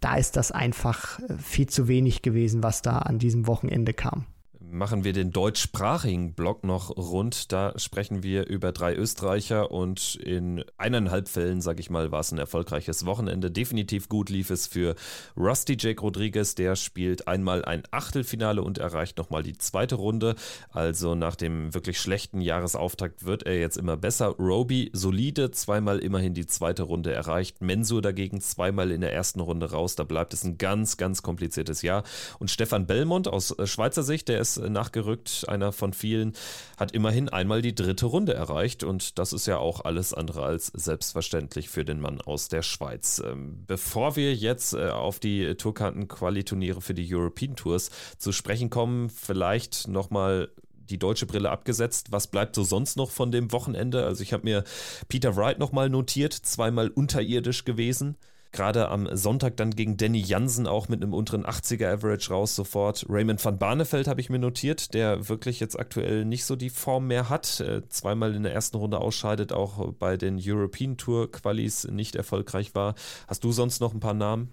da ist das einfach äh, viel zu wenig gewesen, was da an diesem Wochenende kam machen wir den deutschsprachigen Blog noch rund. Da sprechen wir über drei Österreicher und in eineinhalb Fällen, sage ich mal, war es ein erfolgreiches Wochenende. Definitiv gut lief es für Rusty Jake Rodriguez. Der spielt einmal ein Achtelfinale und erreicht nochmal die zweite Runde. Also nach dem wirklich schlechten Jahresauftakt wird er jetzt immer besser. Roby solide, zweimal immerhin die zweite Runde erreicht. Mensur dagegen zweimal in der ersten Runde raus. Da bleibt es ein ganz, ganz kompliziertes Jahr. Und Stefan Belmont aus äh, Schweizer Sicht, der ist nachgerückt, einer von vielen, hat immerhin einmal die dritte Runde erreicht und das ist ja auch alles andere als selbstverständlich für den Mann aus der Schweiz. Ähm, bevor wir jetzt äh, auf die Tourkarten-Quali-Turniere für die European Tours zu sprechen kommen, vielleicht nochmal die deutsche Brille abgesetzt. Was bleibt so sonst noch von dem Wochenende? Also ich habe mir Peter Wright nochmal notiert, zweimal unterirdisch gewesen. Gerade am Sonntag dann gegen Danny Jansen auch mit einem unteren 80er Average raus sofort. Raymond van Barneveld habe ich mir notiert, der wirklich jetzt aktuell nicht so die Form mehr hat. Äh, zweimal in der ersten Runde ausscheidet, auch bei den European Tour Qualis nicht erfolgreich war. Hast du sonst noch ein paar Namen?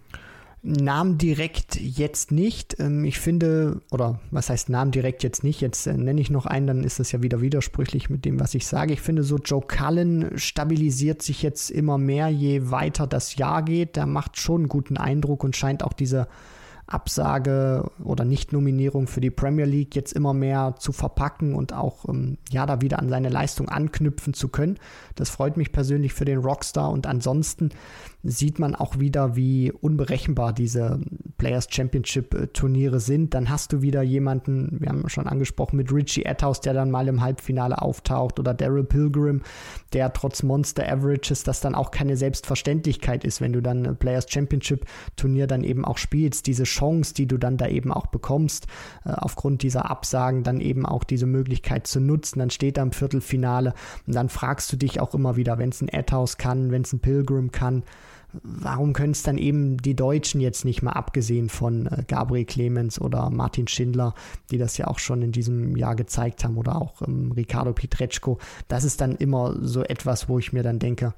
Namen direkt jetzt nicht. Ähm, ich finde, oder was heißt Namen direkt jetzt nicht? Jetzt äh, nenne ich noch einen, dann ist das ja wieder widersprüchlich mit dem, was ich sage. Ich finde, so Joe Cullen stabilisiert sich jetzt immer mehr, je weiter das Jahr geht. Der macht schon einen guten Eindruck und scheint auch diese Absage oder Nicht-Nominierung für die Premier League jetzt immer mehr zu verpacken und auch ähm, ja da wieder an seine Leistung anknüpfen zu können. Das freut mich persönlich für den Rockstar und ansonsten sieht man auch wieder, wie unberechenbar diese Players Championship äh, Turniere sind. Dann hast du wieder jemanden, wir haben schon angesprochen, mit Richie Atthaus, der dann mal im Halbfinale auftaucht oder Daryl Pilgrim, der trotz Monster Averages das dann auch keine Selbstverständlichkeit ist, wenn du dann ein Players Championship Turnier dann eben auch spielst. Diese Chance, die du dann da eben auch bekommst, äh, aufgrund dieser Absagen dann eben auch diese Möglichkeit zu nutzen. Dann steht er im Viertelfinale und dann fragst du dich auch immer wieder, wenn es ein Atthaus kann, wenn es ein Pilgrim kann, warum können es dann eben die Deutschen jetzt nicht mal, abgesehen von äh, Gabriel Clemens oder Martin Schindler, die das ja auch schon in diesem Jahr gezeigt haben, oder auch ähm, Ricardo Pietreczko. Das ist dann immer so etwas, wo ich mir dann denke,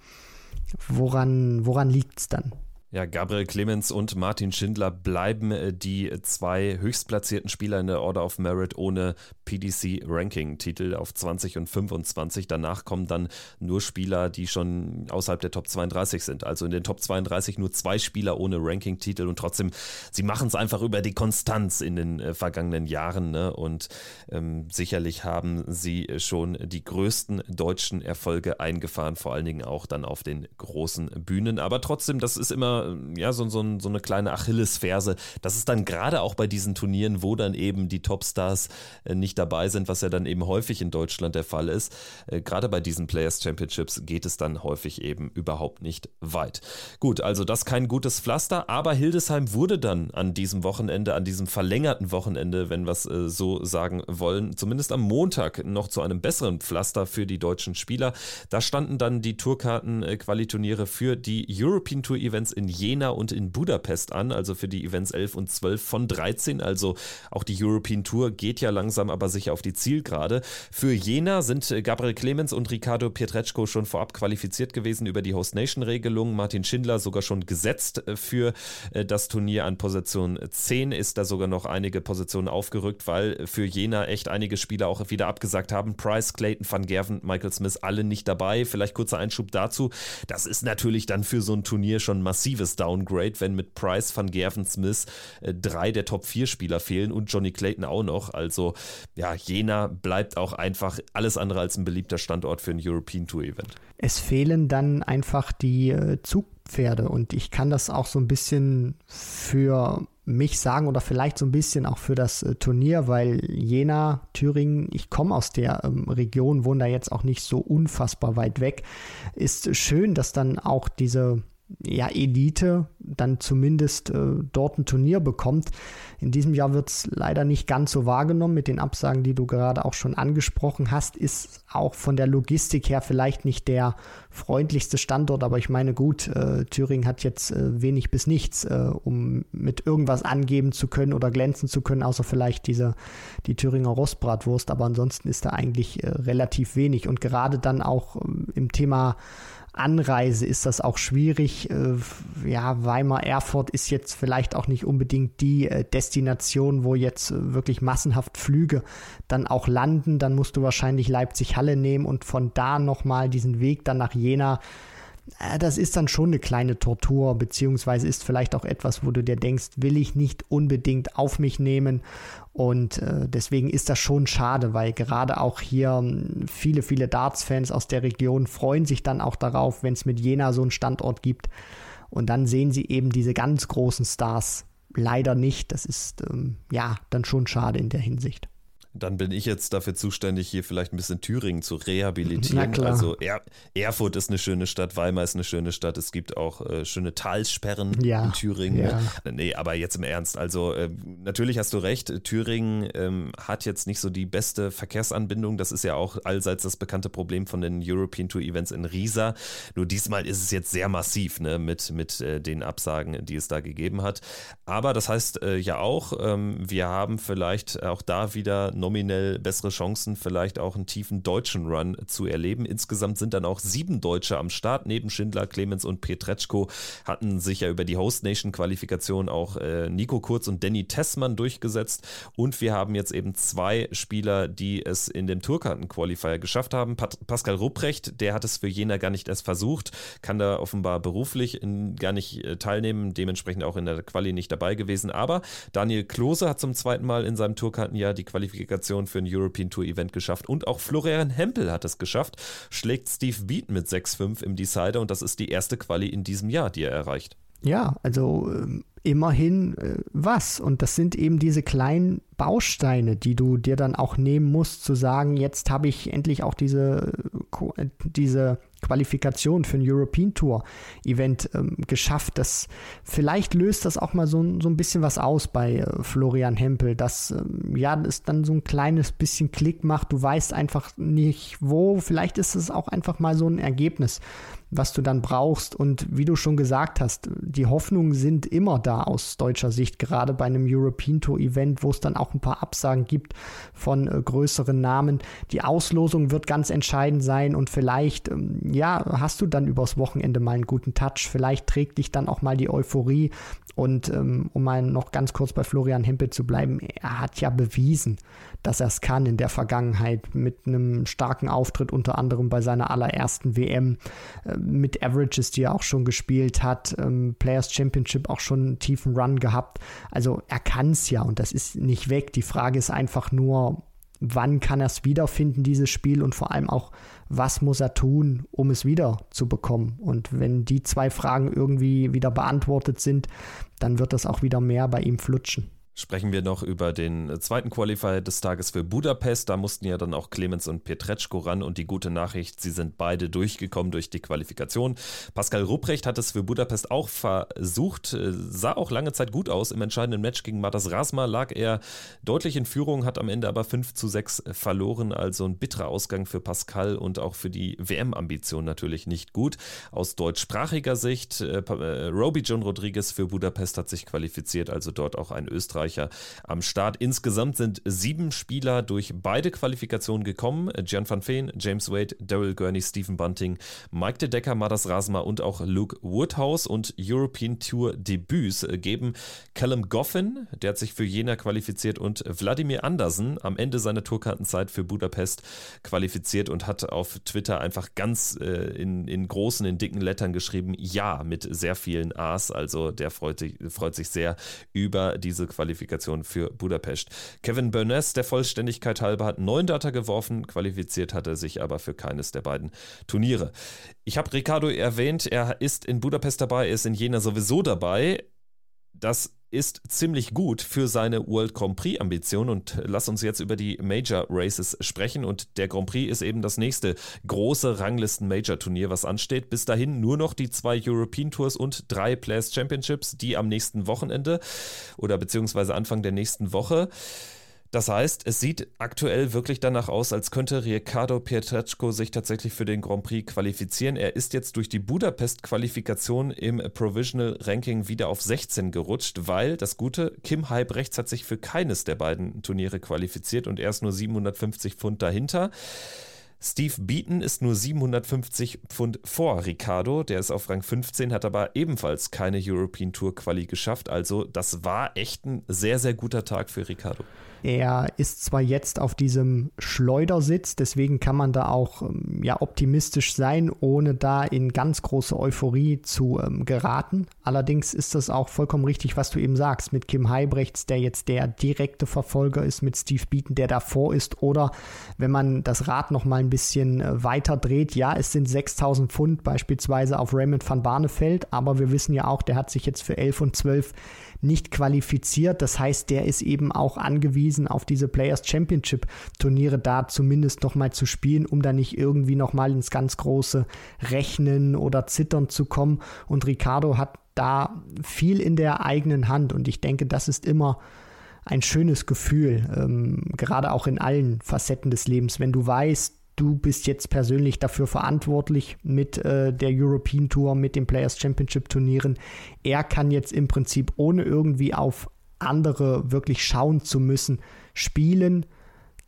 woran, woran liegt es dann? Ja, Gabriel Clemens und Martin Schindler bleiben äh, die zwei höchstplatzierten Spieler in der Order of Merit ohne PDC-Ranking-Titel auf 20 und 25. Danach kommen dann nur Spieler, die schon außerhalb der Top 32 sind. Also in den Top 32 nur zwei Spieler ohne Ranking-Titel und trotzdem, sie machen es einfach über die Konstanz in den äh, vergangenen Jahren. Ne? Und ähm, sicherlich haben sie schon die größten deutschen Erfolge eingefahren, vor allen Dingen auch dann auf den großen Bühnen. Aber trotzdem, das ist immer ja, so, so, so eine kleine Achillesferse. Das ist dann gerade auch bei diesen Turnieren, wo dann eben die Topstars äh, nicht dabei sind, was ja dann eben häufig in Deutschland der Fall ist. Äh, gerade bei diesen Players Championships geht es dann häufig eben überhaupt nicht weit. Gut, also das kein gutes Pflaster, aber Hildesheim wurde dann an diesem Wochenende, an diesem verlängerten Wochenende, wenn wir es äh, so sagen wollen, zumindest am Montag noch zu einem besseren Pflaster für die deutschen Spieler. Da standen dann die Tourkarten-Qualiturniere für die European Tour Events in Jena und in Budapest an, also für die Events 11 und 12 von 13. Also auch die European Tour geht ja langsam aber sicher auf die Zielgerade. Für Jena sind äh, Gabriel Clemens und Ricardo Pietreczko schon vorab qualifiziert gewesen über die Host Nation Regelung. Martin Schindler sogar schon gesetzt äh, für äh, das Turnier an Position 10 ist da sogar noch einige Positionen aufgerückt, weil für Jena echt einige Spieler auch wieder abgesagt haben. Price, Clayton, Van Gerven, Michael Smith, alle nicht dabei. Vielleicht kurzer Einschub dazu. Das ist natürlich dann für so ein Turnier schon massiv massives Downgrade, wenn mit Price, Van Gerven, Smith äh, drei der Top 4 Spieler fehlen und Johnny Clayton auch noch. Also ja, Jena bleibt auch einfach alles andere als ein beliebter Standort für ein European Tour Event. Es fehlen dann einfach die äh, Zugpferde und ich kann das auch so ein bisschen für mich sagen oder vielleicht so ein bisschen auch für das äh, Turnier, weil Jena, Thüringen, ich komme aus der ähm, Region, wohne da jetzt auch nicht so unfassbar weit weg. Ist schön, dass dann auch diese ja, Elite dann zumindest äh, dort ein Turnier bekommt. In diesem Jahr wird es leider nicht ganz so wahrgenommen mit den Absagen, die du gerade auch schon angesprochen hast. Ist auch von der Logistik her vielleicht nicht der freundlichste Standort, aber ich meine, gut, äh, Thüringen hat jetzt äh, wenig bis nichts, äh, um mit irgendwas angeben zu können oder glänzen zu können, außer vielleicht diese, die Thüringer Rostbratwurst. Aber ansonsten ist da eigentlich äh, relativ wenig. Und gerade dann auch ähm, im Thema Anreise ist das auch schwierig. Äh, ja, Weimar Erfurt ist jetzt vielleicht auch nicht unbedingt die äh, Destination, wo jetzt äh, wirklich massenhaft Flüge dann auch landen. Dann musst du wahrscheinlich Leipzig-Halle nehmen und von da nochmal diesen Weg dann nach Jena das ist dann schon eine kleine Tortur, beziehungsweise ist vielleicht auch etwas, wo du dir denkst, will ich nicht unbedingt auf mich nehmen. Und äh, deswegen ist das schon schade, weil gerade auch hier hm, viele, viele Darts-Fans aus der Region freuen sich dann auch darauf, wenn es mit Jena so einen Standort gibt. Und dann sehen sie eben diese ganz großen Stars leider nicht. Das ist ähm, ja dann schon schade in der Hinsicht. Dann bin ich jetzt dafür zuständig, hier vielleicht ein bisschen Thüringen zu rehabilitieren. Also er Erfurt ist eine schöne Stadt, Weimar ist eine schöne Stadt. Es gibt auch äh, schöne Talsperren ja, in Thüringen. Ja. Nee, aber jetzt im Ernst. Also äh, natürlich hast du recht, Thüringen ähm, hat jetzt nicht so die beste Verkehrsanbindung. Das ist ja auch allseits das bekannte Problem von den European Tour Events in Riesa. Nur diesmal ist es jetzt sehr massiv ne, mit, mit äh, den Absagen, die es da gegeben hat. Aber das heißt äh, ja auch, ähm, wir haben vielleicht auch da wieder nominell bessere Chancen, vielleicht auch einen tiefen deutschen Run zu erleben. Insgesamt sind dann auch sieben Deutsche am Start. Neben Schindler, Clemens und Petretschko hatten sich ja über die Host Nation Qualifikation auch äh, Nico Kurz und Danny Tessmann durchgesetzt. Und wir haben jetzt eben zwei Spieler, die es in dem Tourkarten-Qualifier geschafft haben. Pat Pascal Rupprecht, der hat es für Jena gar nicht erst versucht, kann da offenbar beruflich in, gar nicht äh, teilnehmen, dementsprechend auch in der Quali nicht dabei gewesen. Aber Daniel Klose hat zum zweiten Mal in seinem Tourkartenjahr die Qualifikation Qualifikation für ein European Tour Event geschafft. Und auch Florian Hempel hat es geschafft, schlägt Steve Beat mit 6-5 im Decider und das ist die erste Quali in diesem Jahr, die er erreicht. Ja, also ähm, immerhin äh, was. Und das sind eben diese kleinen Bausteine, die du dir dann auch nehmen musst, zu sagen, jetzt habe ich endlich auch diese, äh, diese Qualifikation für ein European Tour Event ähm, geschafft. Das, vielleicht löst das auch mal so, so ein bisschen was aus bei äh, Florian Hempel, dass ähm, ja, es dann so ein kleines bisschen Klick macht. Du weißt einfach nicht wo. Vielleicht ist es auch einfach mal so ein Ergebnis, was du dann brauchst. Und wie du schon gesagt hast, die Hoffnungen sind immer da aus deutscher Sicht, gerade bei einem European Tour Event, wo es dann auch ein paar Absagen gibt von äh, größeren Namen. Die Auslosung wird ganz entscheidend sein und vielleicht, ähm, ja, hast du dann übers Wochenende mal einen guten Touch. Vielleicht trägt dich dann auch mal die Euphorie und ähm, um mal noch ganz kurz bei Florian Hempel zu bleiben, er hat ja bewiesen, dass er es kann in der Vergangenheit mit einem starken Auftritt, unter anderem bei seiner allerersten WM, äh, mit Averages, die er auch schon gespielt hat, ähm, Players Championship auch schon einen tiefen Run gehabt. Also er kann es ja und das ist nicht weg. Die Frage ist einfach nur, wann kann er es wiederfinden, dieses Spiel und vor allem auch, was muss er tun, um es wieder zu bekommen. Und wenn die zwei Fragen irgendwie wieder beantwortet sind, dann wird das auch wieder mehr bei ihm flutschen sprechen wir noch über den zweiten Qualifier des Tages für Budapest. Da mussten ja dann auch Clemens und Pietreczko ran und die gute Nachricht, sie sind beide durchgekommen durch die Qualifikation. Pascal Rupprecht hat es für Budapest auch versucht, sah auch lange Zeit gut aus. Im entscheidenden Match gegen Matas Rasma lag er deutlich in Führung, hat am Ende aber 5 zu 6 verloren. Also ein bitterer Ausgang für Pascal und auch für die WM-Ambition natürlich nicht gut. Aus deutschsprachiger Sicht, äh, äh Roby John Rodriguez für Budapest hat sich qualifiziert, also dort auch ein Österreicher Österreicher am Start. Insgesamt sind sieben Spieler durch beide Qualifikationen gekommen. Jan van Veen, James Wade, Daryl Gurney, Stephen Bunting, Mike de Decker, Madas Rasma und auch Luke Woodhouse und European Tour Debüts geben Callum Goffin, der hat sich für Jena qualifiziert und Wladimir Andersen am Ende seiner Tourkartenzeit für Budapest qualifiziert und hat auf Twitter einfach ganz äh, in, in großen, in dicken Lettern geschrieben, ja, mit sehr vielen A's. Also der freut, freut sich sehr über diese Qualifikation Qualifikation für Budapest. Kevin Burness, der Vollständigkeit halber, hat neun Data geworfen, qualifiziert hat er sich aber für keines der beiden Turniere. Ich habe Ricardo erwähnt, er ist in Budapest dabei, er ist in Jena sowieso dabei. Das ist ziemlich gut für seine World Grand Prix Ambition und lass uns jetzt über die Major Races sprechen und der Grand Prix ist eben das nächste große Ranglisten Major Turnier, was ansteht. Bis dahin nur noch die zwei European Tours und drei Players Championships, die am nächsten Wochenende oder beziehungsweise Anfang der nächsten Woche das heißt, es sieht aktuell wirklich danach aus, als könnte Riccardo Pietreczko sich tatsächlich für den Grand Prix qualifizieren. Er ist jetzt durch die Budapest-Qualifikation im Provisional Ranking wieder auf 16 gerutscht, weil das Gute, Kim Halbrechts hat sich für keines der beiden Turniere qualifiziert und er ist nur 750 Pfund dahinter. Steve Beaton ist nur 750 Pfund vor Ricardo, der ist auf Rang 15, hat aber ebenfalls keine European Tour Quali geschafft. Also das war echt ein sehr, sehr guter Tag für Ricardo. Er ist zwar jetzt auf diesem Schleudersitz, deswegen kann man da auch ähm, ja, optimistisch sein, ohne da in ganz große Euphorie zu ähm, geraten. Allerdings ist das auch vollkommen richtig, was du eben sagst, mit Kim Heibrechts, der jetzt der direkte Verfolger ist, mit Steve Beaton, der davor ist, oder wenn man das Rad noch mal ein bisschen äh, weiter dreht, ja, es sind 6000 Pfund beispielsweise auf Raymond van Barneveld, aber wir wissen ja auch, der hat sich jetzt für 11 und 12 nicht qualifiziert. Das heißt, der ist eben auch angewiesen auf diese Players Championship Turniere da zumindest noch mal zu spielen, um da nicht irgendwie noch mal ins ganz große Rechnen oder Zittern zu kommen. Und Ricardo hat da viel in der eigenen Hand und ich denke, das ist immer ein schönes Gefühl, ähm, gerade auch in allen Facetten des Lebens, wenn du weißt, du bist jetzt persönlich dafür verantwortlich mit äh, der European Tour, mit den Players Championship Turnieren. Er kann jetzt im Prinzip ohne irgendwie auf andere wirklich schauen zu müssen, spielen,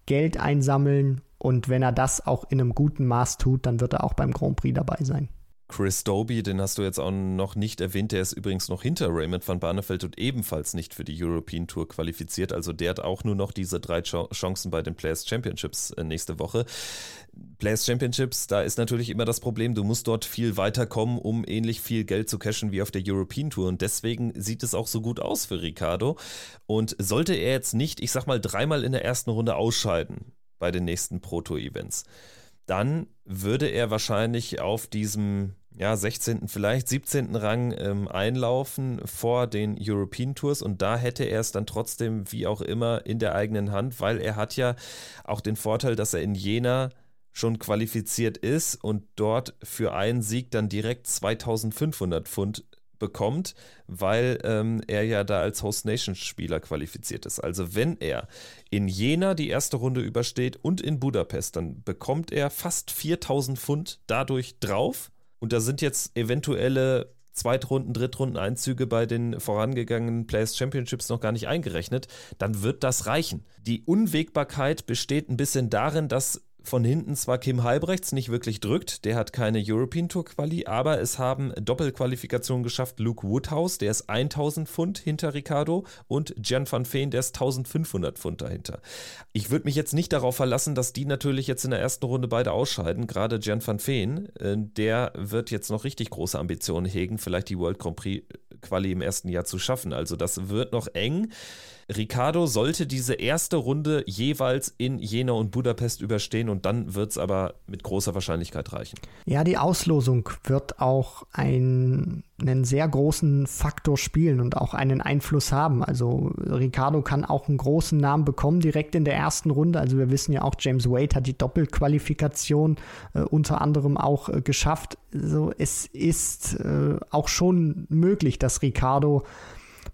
Geld einsammeln und wenn er das auch in einem guten Maß tut, dann wird er auch beim Grand Prix dabei sein. Chris Doby, den hast du jetzt auch noch nicht erwähnt, der ist übrigens noch hinter Raymond van Barneveld und ebenfalls nicht für die European Tour qualifiziert. Also der hat auch nur noch diese drei Chancen bei den Players Championships äh, nächste Woche. Players Championships, da ist natürlich immer das Problem, du musst dort viel weiterkommen, um ähnlich viel Geld zu cashen wie auf der European Tour. Und deswegen sieht es auch so gut aus für Ricardo. Und sollte er jetzt nicht, ich sag mal, dreimal in der ersten Runde ausscheiden bei den nächsten Pro-Tour-Events, dann würde er wahrscheinlich auf diesem ja, 16., vielleicht 17. Rang ähm, einlaufen vor den European Tours und da hätte er es dann trotzdem, wie auch immer, in der eigenen Hand, weil er hat ja auch den Vorteil, dass er in Jena schon qualifiziert ist und dort für einen Sieg dann direkt 2500 Pfund bekommt, weil ähm, er ja da als Host Nation Spieler qualifiziert ist. Also wenn er in Jena die erste Runde übersteht und in Budapest, dann bekommt er fast 4000 Pfund dadurch drauf. Und da sind jetzt eventuelle Zweitrunden, Drittrunden Einzüge bei den vorangegangenen Players Championships noch gar nicht eingerechnet, dann wird das reichen. Die Unwägbarkeit besteht ein bisschen darin, dass von hinten zwar Kim Halbrechts nicht wirklich drückt, der hat keine European Tour Quali, aber es haben Doppelqualifikationen geschafft. Luke Woodhouse, der ist 1000 Pfund hinter Ricardo und Jan van Veen, der ist 1500 Pfund dahinter. Ich würde mich jetzt nicht darauf verlassen, dass die natürlich jetzt in der ersten Runde beide ausscheiden. Gerade Jan van Veen, äh, der wird jetzt noch richtig große Ambitionen hegen, vielleicht die World Grand Prix Quali im ersten Jahr zu schaffen. Also das wird noch eng. Ricardo sollte diese erste Runde jeweils in Jena und Budapest überstehen und dann wird es aber mit großer Wahrscheinlichkeit reichen. Ja, die Auslosung wird auch ein, einen sehr großen Faktor spielen und auch einen Einfluss haben. Also Ricardo kann auch einen großen Namen bekommen direkt in der ersten Runde. Also wir wissen ja auch, James Wade hat die Doppelqualifikation äh, unter anderem auch äh, geschafft. Also es ist äh, auch schon möglich, dass Ricardo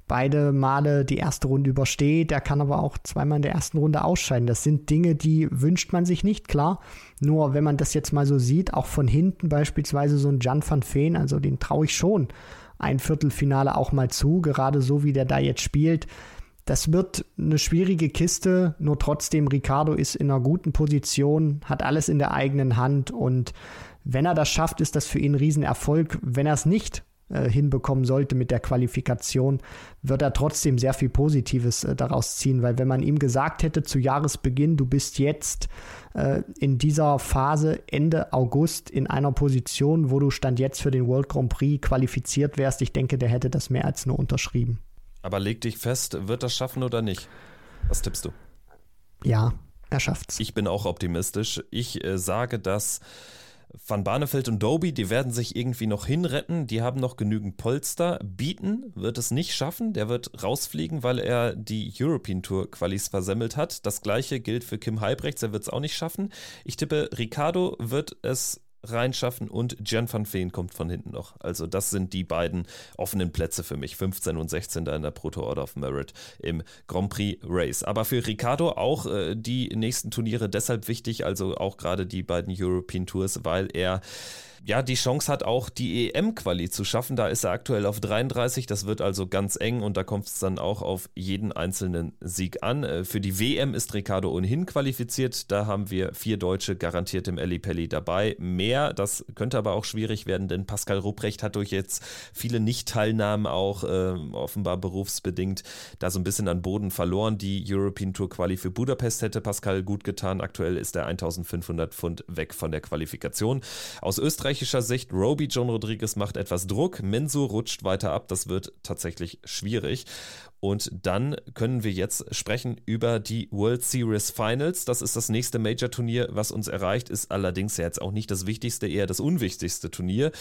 beide Male die erste Runde übersteht. Er kann aber auch zweimal in der ersten Runde ausscheiden. Das sind Dinge, die wünscht man sich nicht, klar. Nur wenn man das jetzt mal so sieht, auch von hinten beispielsweise so ein Jan van Veen, also den traue ich schon ein Viertelfinale auch mal zu, gerade so wie der da jetzt spielt. Das wird eine schwierige Kiste, nur trotzdem, Ricardo ist in einer guten Position, hat alles in der eigenen Hand und wenn er das schafft, ist das für ihn ein Riesenerfolg. Wenn er es nicht äh, hinbekommen sollte mit der Qualifikation, wird er trotzdem sehr viel Positives äh, daraus ziehen, weil wenn man ihm gesagt hätte zu Jahresbeginn, du bist jetzt äh, in dieser Phase Ende August in einer Position, wo du Stand jetzt für den World Grand Prix qualifiziert wärst, ich denke, der hätte das mehr als nur unterschrieben. Aber leg dich fest, wird das schaffen oder nicht? Was tippst du? Ja, er schafft's. Ich bin auch optimistisch. Ich äh, sage, dass Van Barneveld und Doby, die werden sich irgendwie noch hinretten. Die haben noch genügend Polster. Beaton wird es nicht schaffen. Der wird rausfliegen, weil er die European Tour Qualis versemmelt hat. Das gleiche gilt für Kim Halbrechts. Er wird es auch nicht schaffen. Ich tippe, Ricardo wird es reinschaffen und Jan van Veen kommt von hinten noch. Also das sind die beiden offenen Plätze für mich, 15 und 16 da in der Proto Order of Merit im Grand Prix Race. Aber für Ricardo auch äh, die nächsten Turniere deshalb wichtig, also auch gerade die beiden European Tours, weil er ja, die Chance hat auch die EM-Quali zu schaffen. Da ist er aktuell auf 33. Das wird also ganz eng und da kommt es dann auch auf jeden einzelnen Sieg an. Äh, für die WM ist Ricardo ohnehin qualifiziert. Da haben wir vier Deutsche garantiert im Pelli dabei. Mehr, das könnte aber auch schwierig werden, denn Pascal Rupprecht hat durch jetzt viele Nicht-Teilnahmen auch äh, offenbar berufsbedingt da so ein bisschen an Boden verloren. Die European Tour Quali für Budapest hätte Pascal gut getan. Aktuell ist er 1500 Pfund weg von der Qualifikation. Aus Österreich österreichischer Sicht, Roby John Rodriguez macht etwas Druck, Mensur rutscht weiter ab, das wird tatsächlich schwierig. Und dann können wir jetzt sprechen über die World Series Finals. Das ist das nächste Major-Turnier, was uns erreicht, ist allerdings ja jetzt auch nicht das wichtigste, eher das unwichtigste Turnier.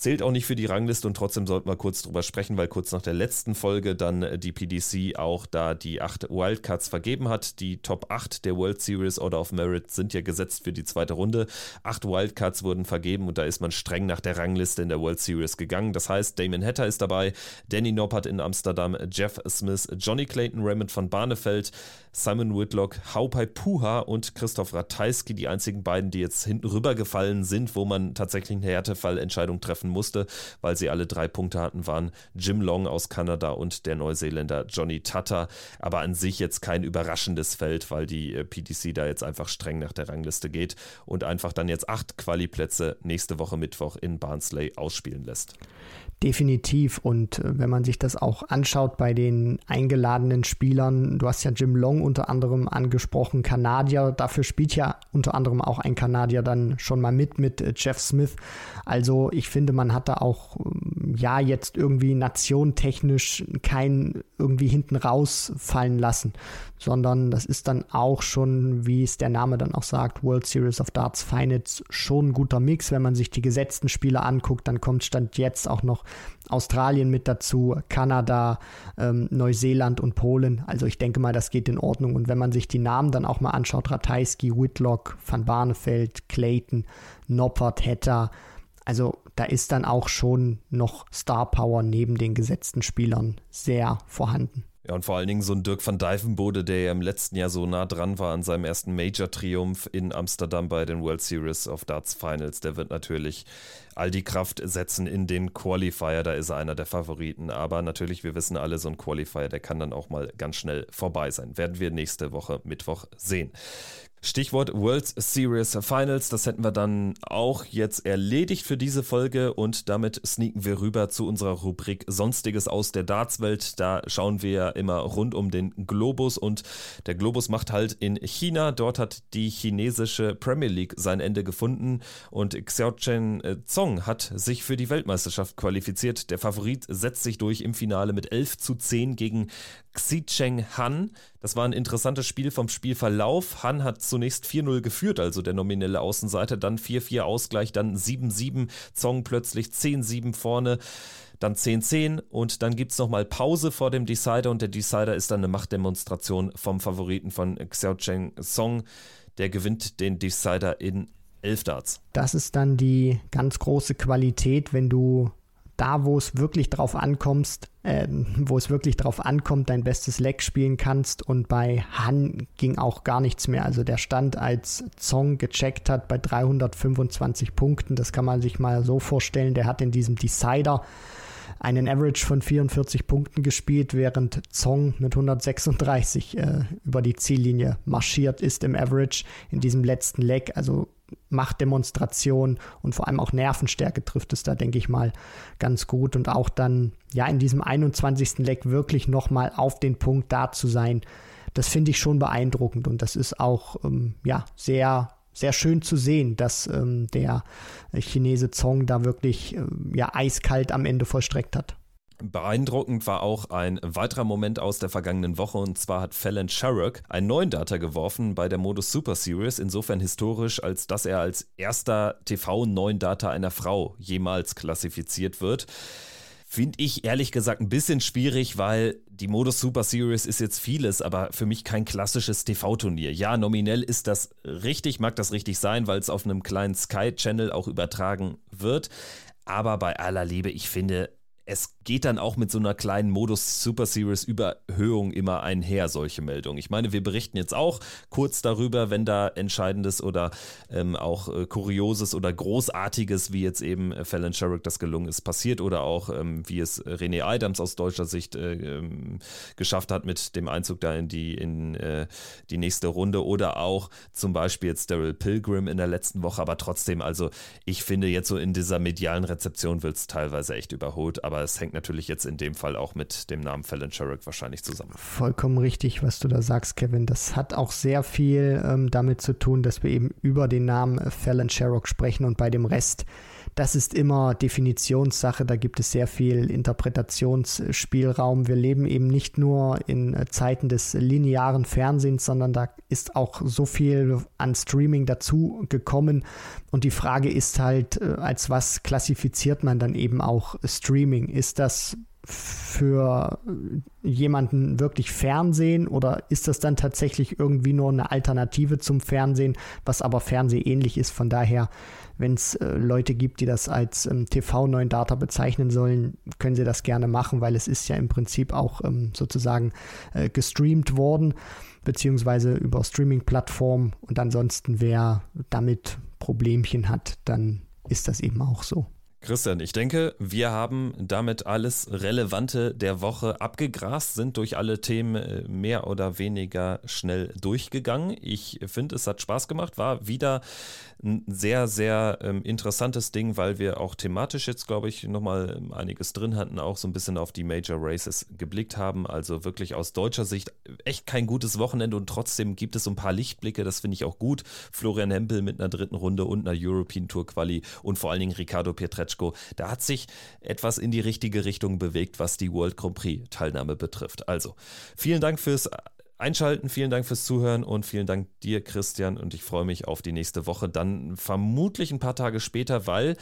Zählt auch nicht für die Rangliste und trotzdem sollten wir kurz drüber sprechen, weil kurz nach der letzten Folge dann äh, die PDC auch da die acht Wildcards vergeben hat. Die Top 8 der World Series Order of Merit sind ja gesetzt für die zweite Runde. Acht Wildcards wurden vergeben und da ist man streng nach der Rangliste in der World Series gegangen. Das heißt, Damon Hatter ist dabei, Danny Noppert in Amsterdam, Jeff Smith, Johnny Clayton, Raymond von Barnefeld, Simon Whitlock, Haupai Puha und Christoph Ratajski, die einzigen beiden, die jetzt hinten rübergefallen sind, wo man tatsächlich eine Härtefallentscheidung treffen musste, weil sie alle drei Punkte hatten, waren Jim Long aus Kanada und der Neuseeländer Johnny Tata. Aber an sich jetzt kein überraschendes Feld, weil die äh, PDC da jetzt einfach streng nach der Rangliste geht und einfach dann jetzt acht Quali-Plätze nächste Woche Mittwoch in Barnsley ausspielen lässt. Definitiv. Und äh, wenn man sich das auch anschaut bei den eingeladenen Spielern, du hast ja Jim Long unter anderem angesprochen, Kanadier, dafür spielt ja unter anderem auch ein Kanadier dann schon mal mit, mit äh, Jeff Smith. Also ich finde, man hat da auch, ähm, ja, jetzt irgendwie nationtechnisch keinen irgendwie hinten rausfallen lassen, sondern das ist dann auch schon, wie es der Name dann auch sagt, World Series of Darts Finals, schon ein guter Mix. Wenn man sich die gesetzten Spiele anguckt, dann kommt Stand jetzt auch noch Australien mit dazu, Kanada, ähm, Neuseeland und Polen. Also ich denke mal, das geht in Ordnung. Und wenn man sich die Namen dann auch mal anschaut, Ratajski, Whitlock, Van Barneveld, Clayton, Noppert, Hetter, also da ist dann auch schon noch Star Power neben den gesetzten Spielern sehr vorhanden. Ja, und vor allen Dingen so ein Dirk van Dijvenbode, der ja im letzten Jahr so nah dran war an seinem ersten Major-Triumph in Amsterdam bei den World Series of Darts Finals, der wird natürlich all die Kraft setzen in den Qualifier, da ist er einer der Favoriten. Aber natürlich, wir wissen alle, so ein Qualifier, der kann dann auch mal ganz schnell vorbei sein. Werden wir nächste Woche Mittwoch sehen. Stichwort World Series Finals, das hätten wir dann auch jetzt erledigt für diese Folge und damit sneaken wir rüber zu unserer Rubrik Sonstiges aus der Dartswelt. Da schauen wir immer rund um den Globus und der Globus macht halt in China. Dort hat die chinesische Premier League sein Ende gefunden und Xiaochen äh, Zong hat sich für die Weltmeisterschaft qualifiziert. Der Favorit setzt sich durch im Finale mit 11 zu 10 gegen Xicheng Han. Das war ein interessantes Spiel vom Spielverlauf. Han hat zunächst 4-0 geführt, also der nominelle Außenseiter, dann 4-4 Ausgleich, dann 7-7, Zong plötzlich 10-7 vorne dann 10-10 und dann gibt es nochmal Pause vor dem Decider und der Decider ist dann eine Machtdemonstration vom Favoriten von Xiaocheng Song. Der gewinnt den Decider in 11 Darts. Das ist dann die ganz große Qualität, wenn du da, wo es wirklich drauf ankommst, äh, wo es wirklich drauf ankommt, dein bestes Leck spielen kannst. Und bei Han ging auch gar nichts mehr. Also der stand, als Zong gecheckt hat, bei 325 Punkten. Das kann man sich mal so vorstellen. Der hat in diesem Decider einen Average von 44 Punkten gespielt, während Zong mit 136 äh, über die Ziellinie marschiert ist im Average in diesem letzten Leg. Also Machtdemonstration und vor allem auch Nervenstärke trifft es da, denke ich mal, ganz gut. Und auch dann, ja, in diesem 21. Leck wirklich nochmal auf den Punkt da zu sein, das finde ich schon beeindruckend. Und das ist auch, ähm, ja, sehr, sehr schön zu sehen, dass ähm, der Chinese Zong da wirklich, ähm, ja, eiskalt am Ende vollstreckt hat. Beeindruckend war auch ein weiterer Moment aus der vergangenen Woche und zwar hat Fallon Sherrock einen neuen Data geworfen bei der Modus Super Series, insofern historisch, als dass er als erster TV-neuen Data einer Frau jemals klassifiziert wird. Finde ich ehrlich gesagt ein bisschen schwierig, weil die Modus Super Series ist jetzt vieles, aber für mich kein klassisches TV-Turnier. Ja, nominell ist das richtig, mag das richtig sein, weil es auf einem kleinen Sky-Channel auch übertragen wird. Aber bei aller Liebe, ich finde, es geht dann auch mit so einer kleinen Modus Super Series Überhöhung immer einher, solche Meldungen. Ich meine, wir berichten jetzt auch kurz darüber, wenn da Entscheidendes oder ähm, auch äh, Kurioses oder Großartiges, wie jetzt eben äh, Fallon Sherrick das gelungen ist, passiert oder auch ähm, wie es René Adams aus deutscher Sicht äh, ähm, geschafft hat mit dem Einzug da in die, in, äh, die nächste Runde oder auch zum Beispiel jetzt Daryl Pilgrim in der letzten Woche, aber trotzdem, also ich finde jetzt so in dieser medialen Rezeption wird es teilweise echt überholt, aber es hängt natürlich jetzt in dem Fall auch mit dem Namen Fallon Sherrick wahrscheinlich zusammen. Vollkommen richtig, was du da sagst, Kevin. Das hat auch sehr viel ähm, damit zu tun, dass wir eben über den Namen Fallon Sherrock sprechen und bei dem Rest das ist immer Definitionssache, da gibt es sehr viel Interpretationsspielraum. Wir leben eben nicht nur in Zeiten des linearen Fernsehens, sondern da ist auch so viel an Streaming dazu gekommen. Und die Frage ist halt, äh, als was klassifiziert man dann eben auch Streaming? Ist das für jemanden wirklich Fernsehen oder ist das dann tatsächlich irgendwie nur eine Alternative zum Fernsehen, was aber fernsehähnlich ist? Von daher wenn es äh, Leute gibt, die das als ähm, TV-neuen Data bezeichnen sollen, können sie das gerne machen, weil es ist ja im Prinzip auch ähm, sozusagen äh, gestreamt worden, beziehungsweise über Streaming-Plattformen. Und ansonsten, wer damit Problemchen hat, dann ist das eben auch so. Christian, ich denke, wir haben damit alles Relevante der Woche abgegrast, sind durch alle Themen äh, mehr oder weniger schnell durchgegangen. Ich finde, es hat Spaß gemacht, war wieder ein sehr, sehr ähm, interessantes Ding, weil wir auch thematisch jetzt, glaube ich, nochmal ähm, einiges drin hatten, auch so ein bisschen auf die Major Races geblickt haben. Also wirklich aus deutscher Sicht echt kein gutes Wochenende und trotzdem gibt es so ein paar Lichtblicke, das finde ich auch gut. Florian Hempel mit einer dritten Runde und einer European Tour Quali und vor allen Dingen Ricardo Pietrett Kletschko. Da hat sich etwas in die richtige Richtung bewegt, was die World Grand Prix Teilnahme betrifft. Also, vielen Dank fürs Einschalten, vielen Dank fürs Zuhören und vielen Dank dir, Christian. Und ich freue mich auf die nächste Woche, dann vermutlich ein paar Tage später, weil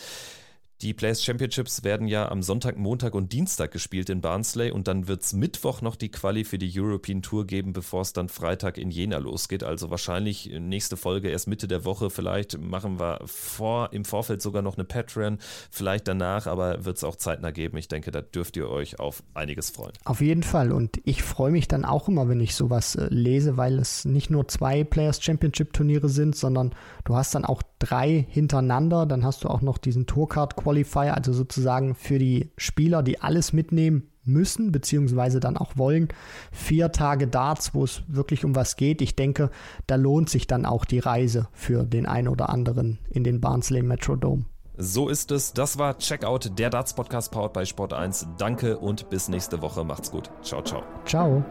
die Players Championships werden ja am Sonntag, Montag und Dienstag gespielt in Barnsley und dann wird es Mittwoch noch die Quali für die European Tour geben, bevor es dann Freitag in Jena losgeht. Also wahrscheinlich nächste Folge erst Mitte der Woche. Vielleicht machen wir vor, im Vorfeld sogar noch eine Patreon, vielleicht danach, aber wird es auch zeitnah geben. Ich denke, da dürft ihr euch auf einiges freuen. Auf jeden Fall und ich freue mich dann auch immer, wenn ich sowas äh, lese, weil es nicht nur zwei Players Championship Turniere sind, sondern du hast dann auch drei hintereinander. Dann hast du auch noch diesen Tourcard Qualifier, also sozusagen für die Spieler, die alles mitnehmen müssen, beziehungsweise dann auch wollen. Vier Tage Darts, wo es wirklich um was geht. Ich denke, da lohnt sich dann auch die Reise für den einen oder anderen in den Barnsley Metrodome. So ist es. Das war Checkout, der Darts Podcast powered bei Sport 1. Danke und bis nächste Woche. Macht's gut. Ciao, ciao. Ciao.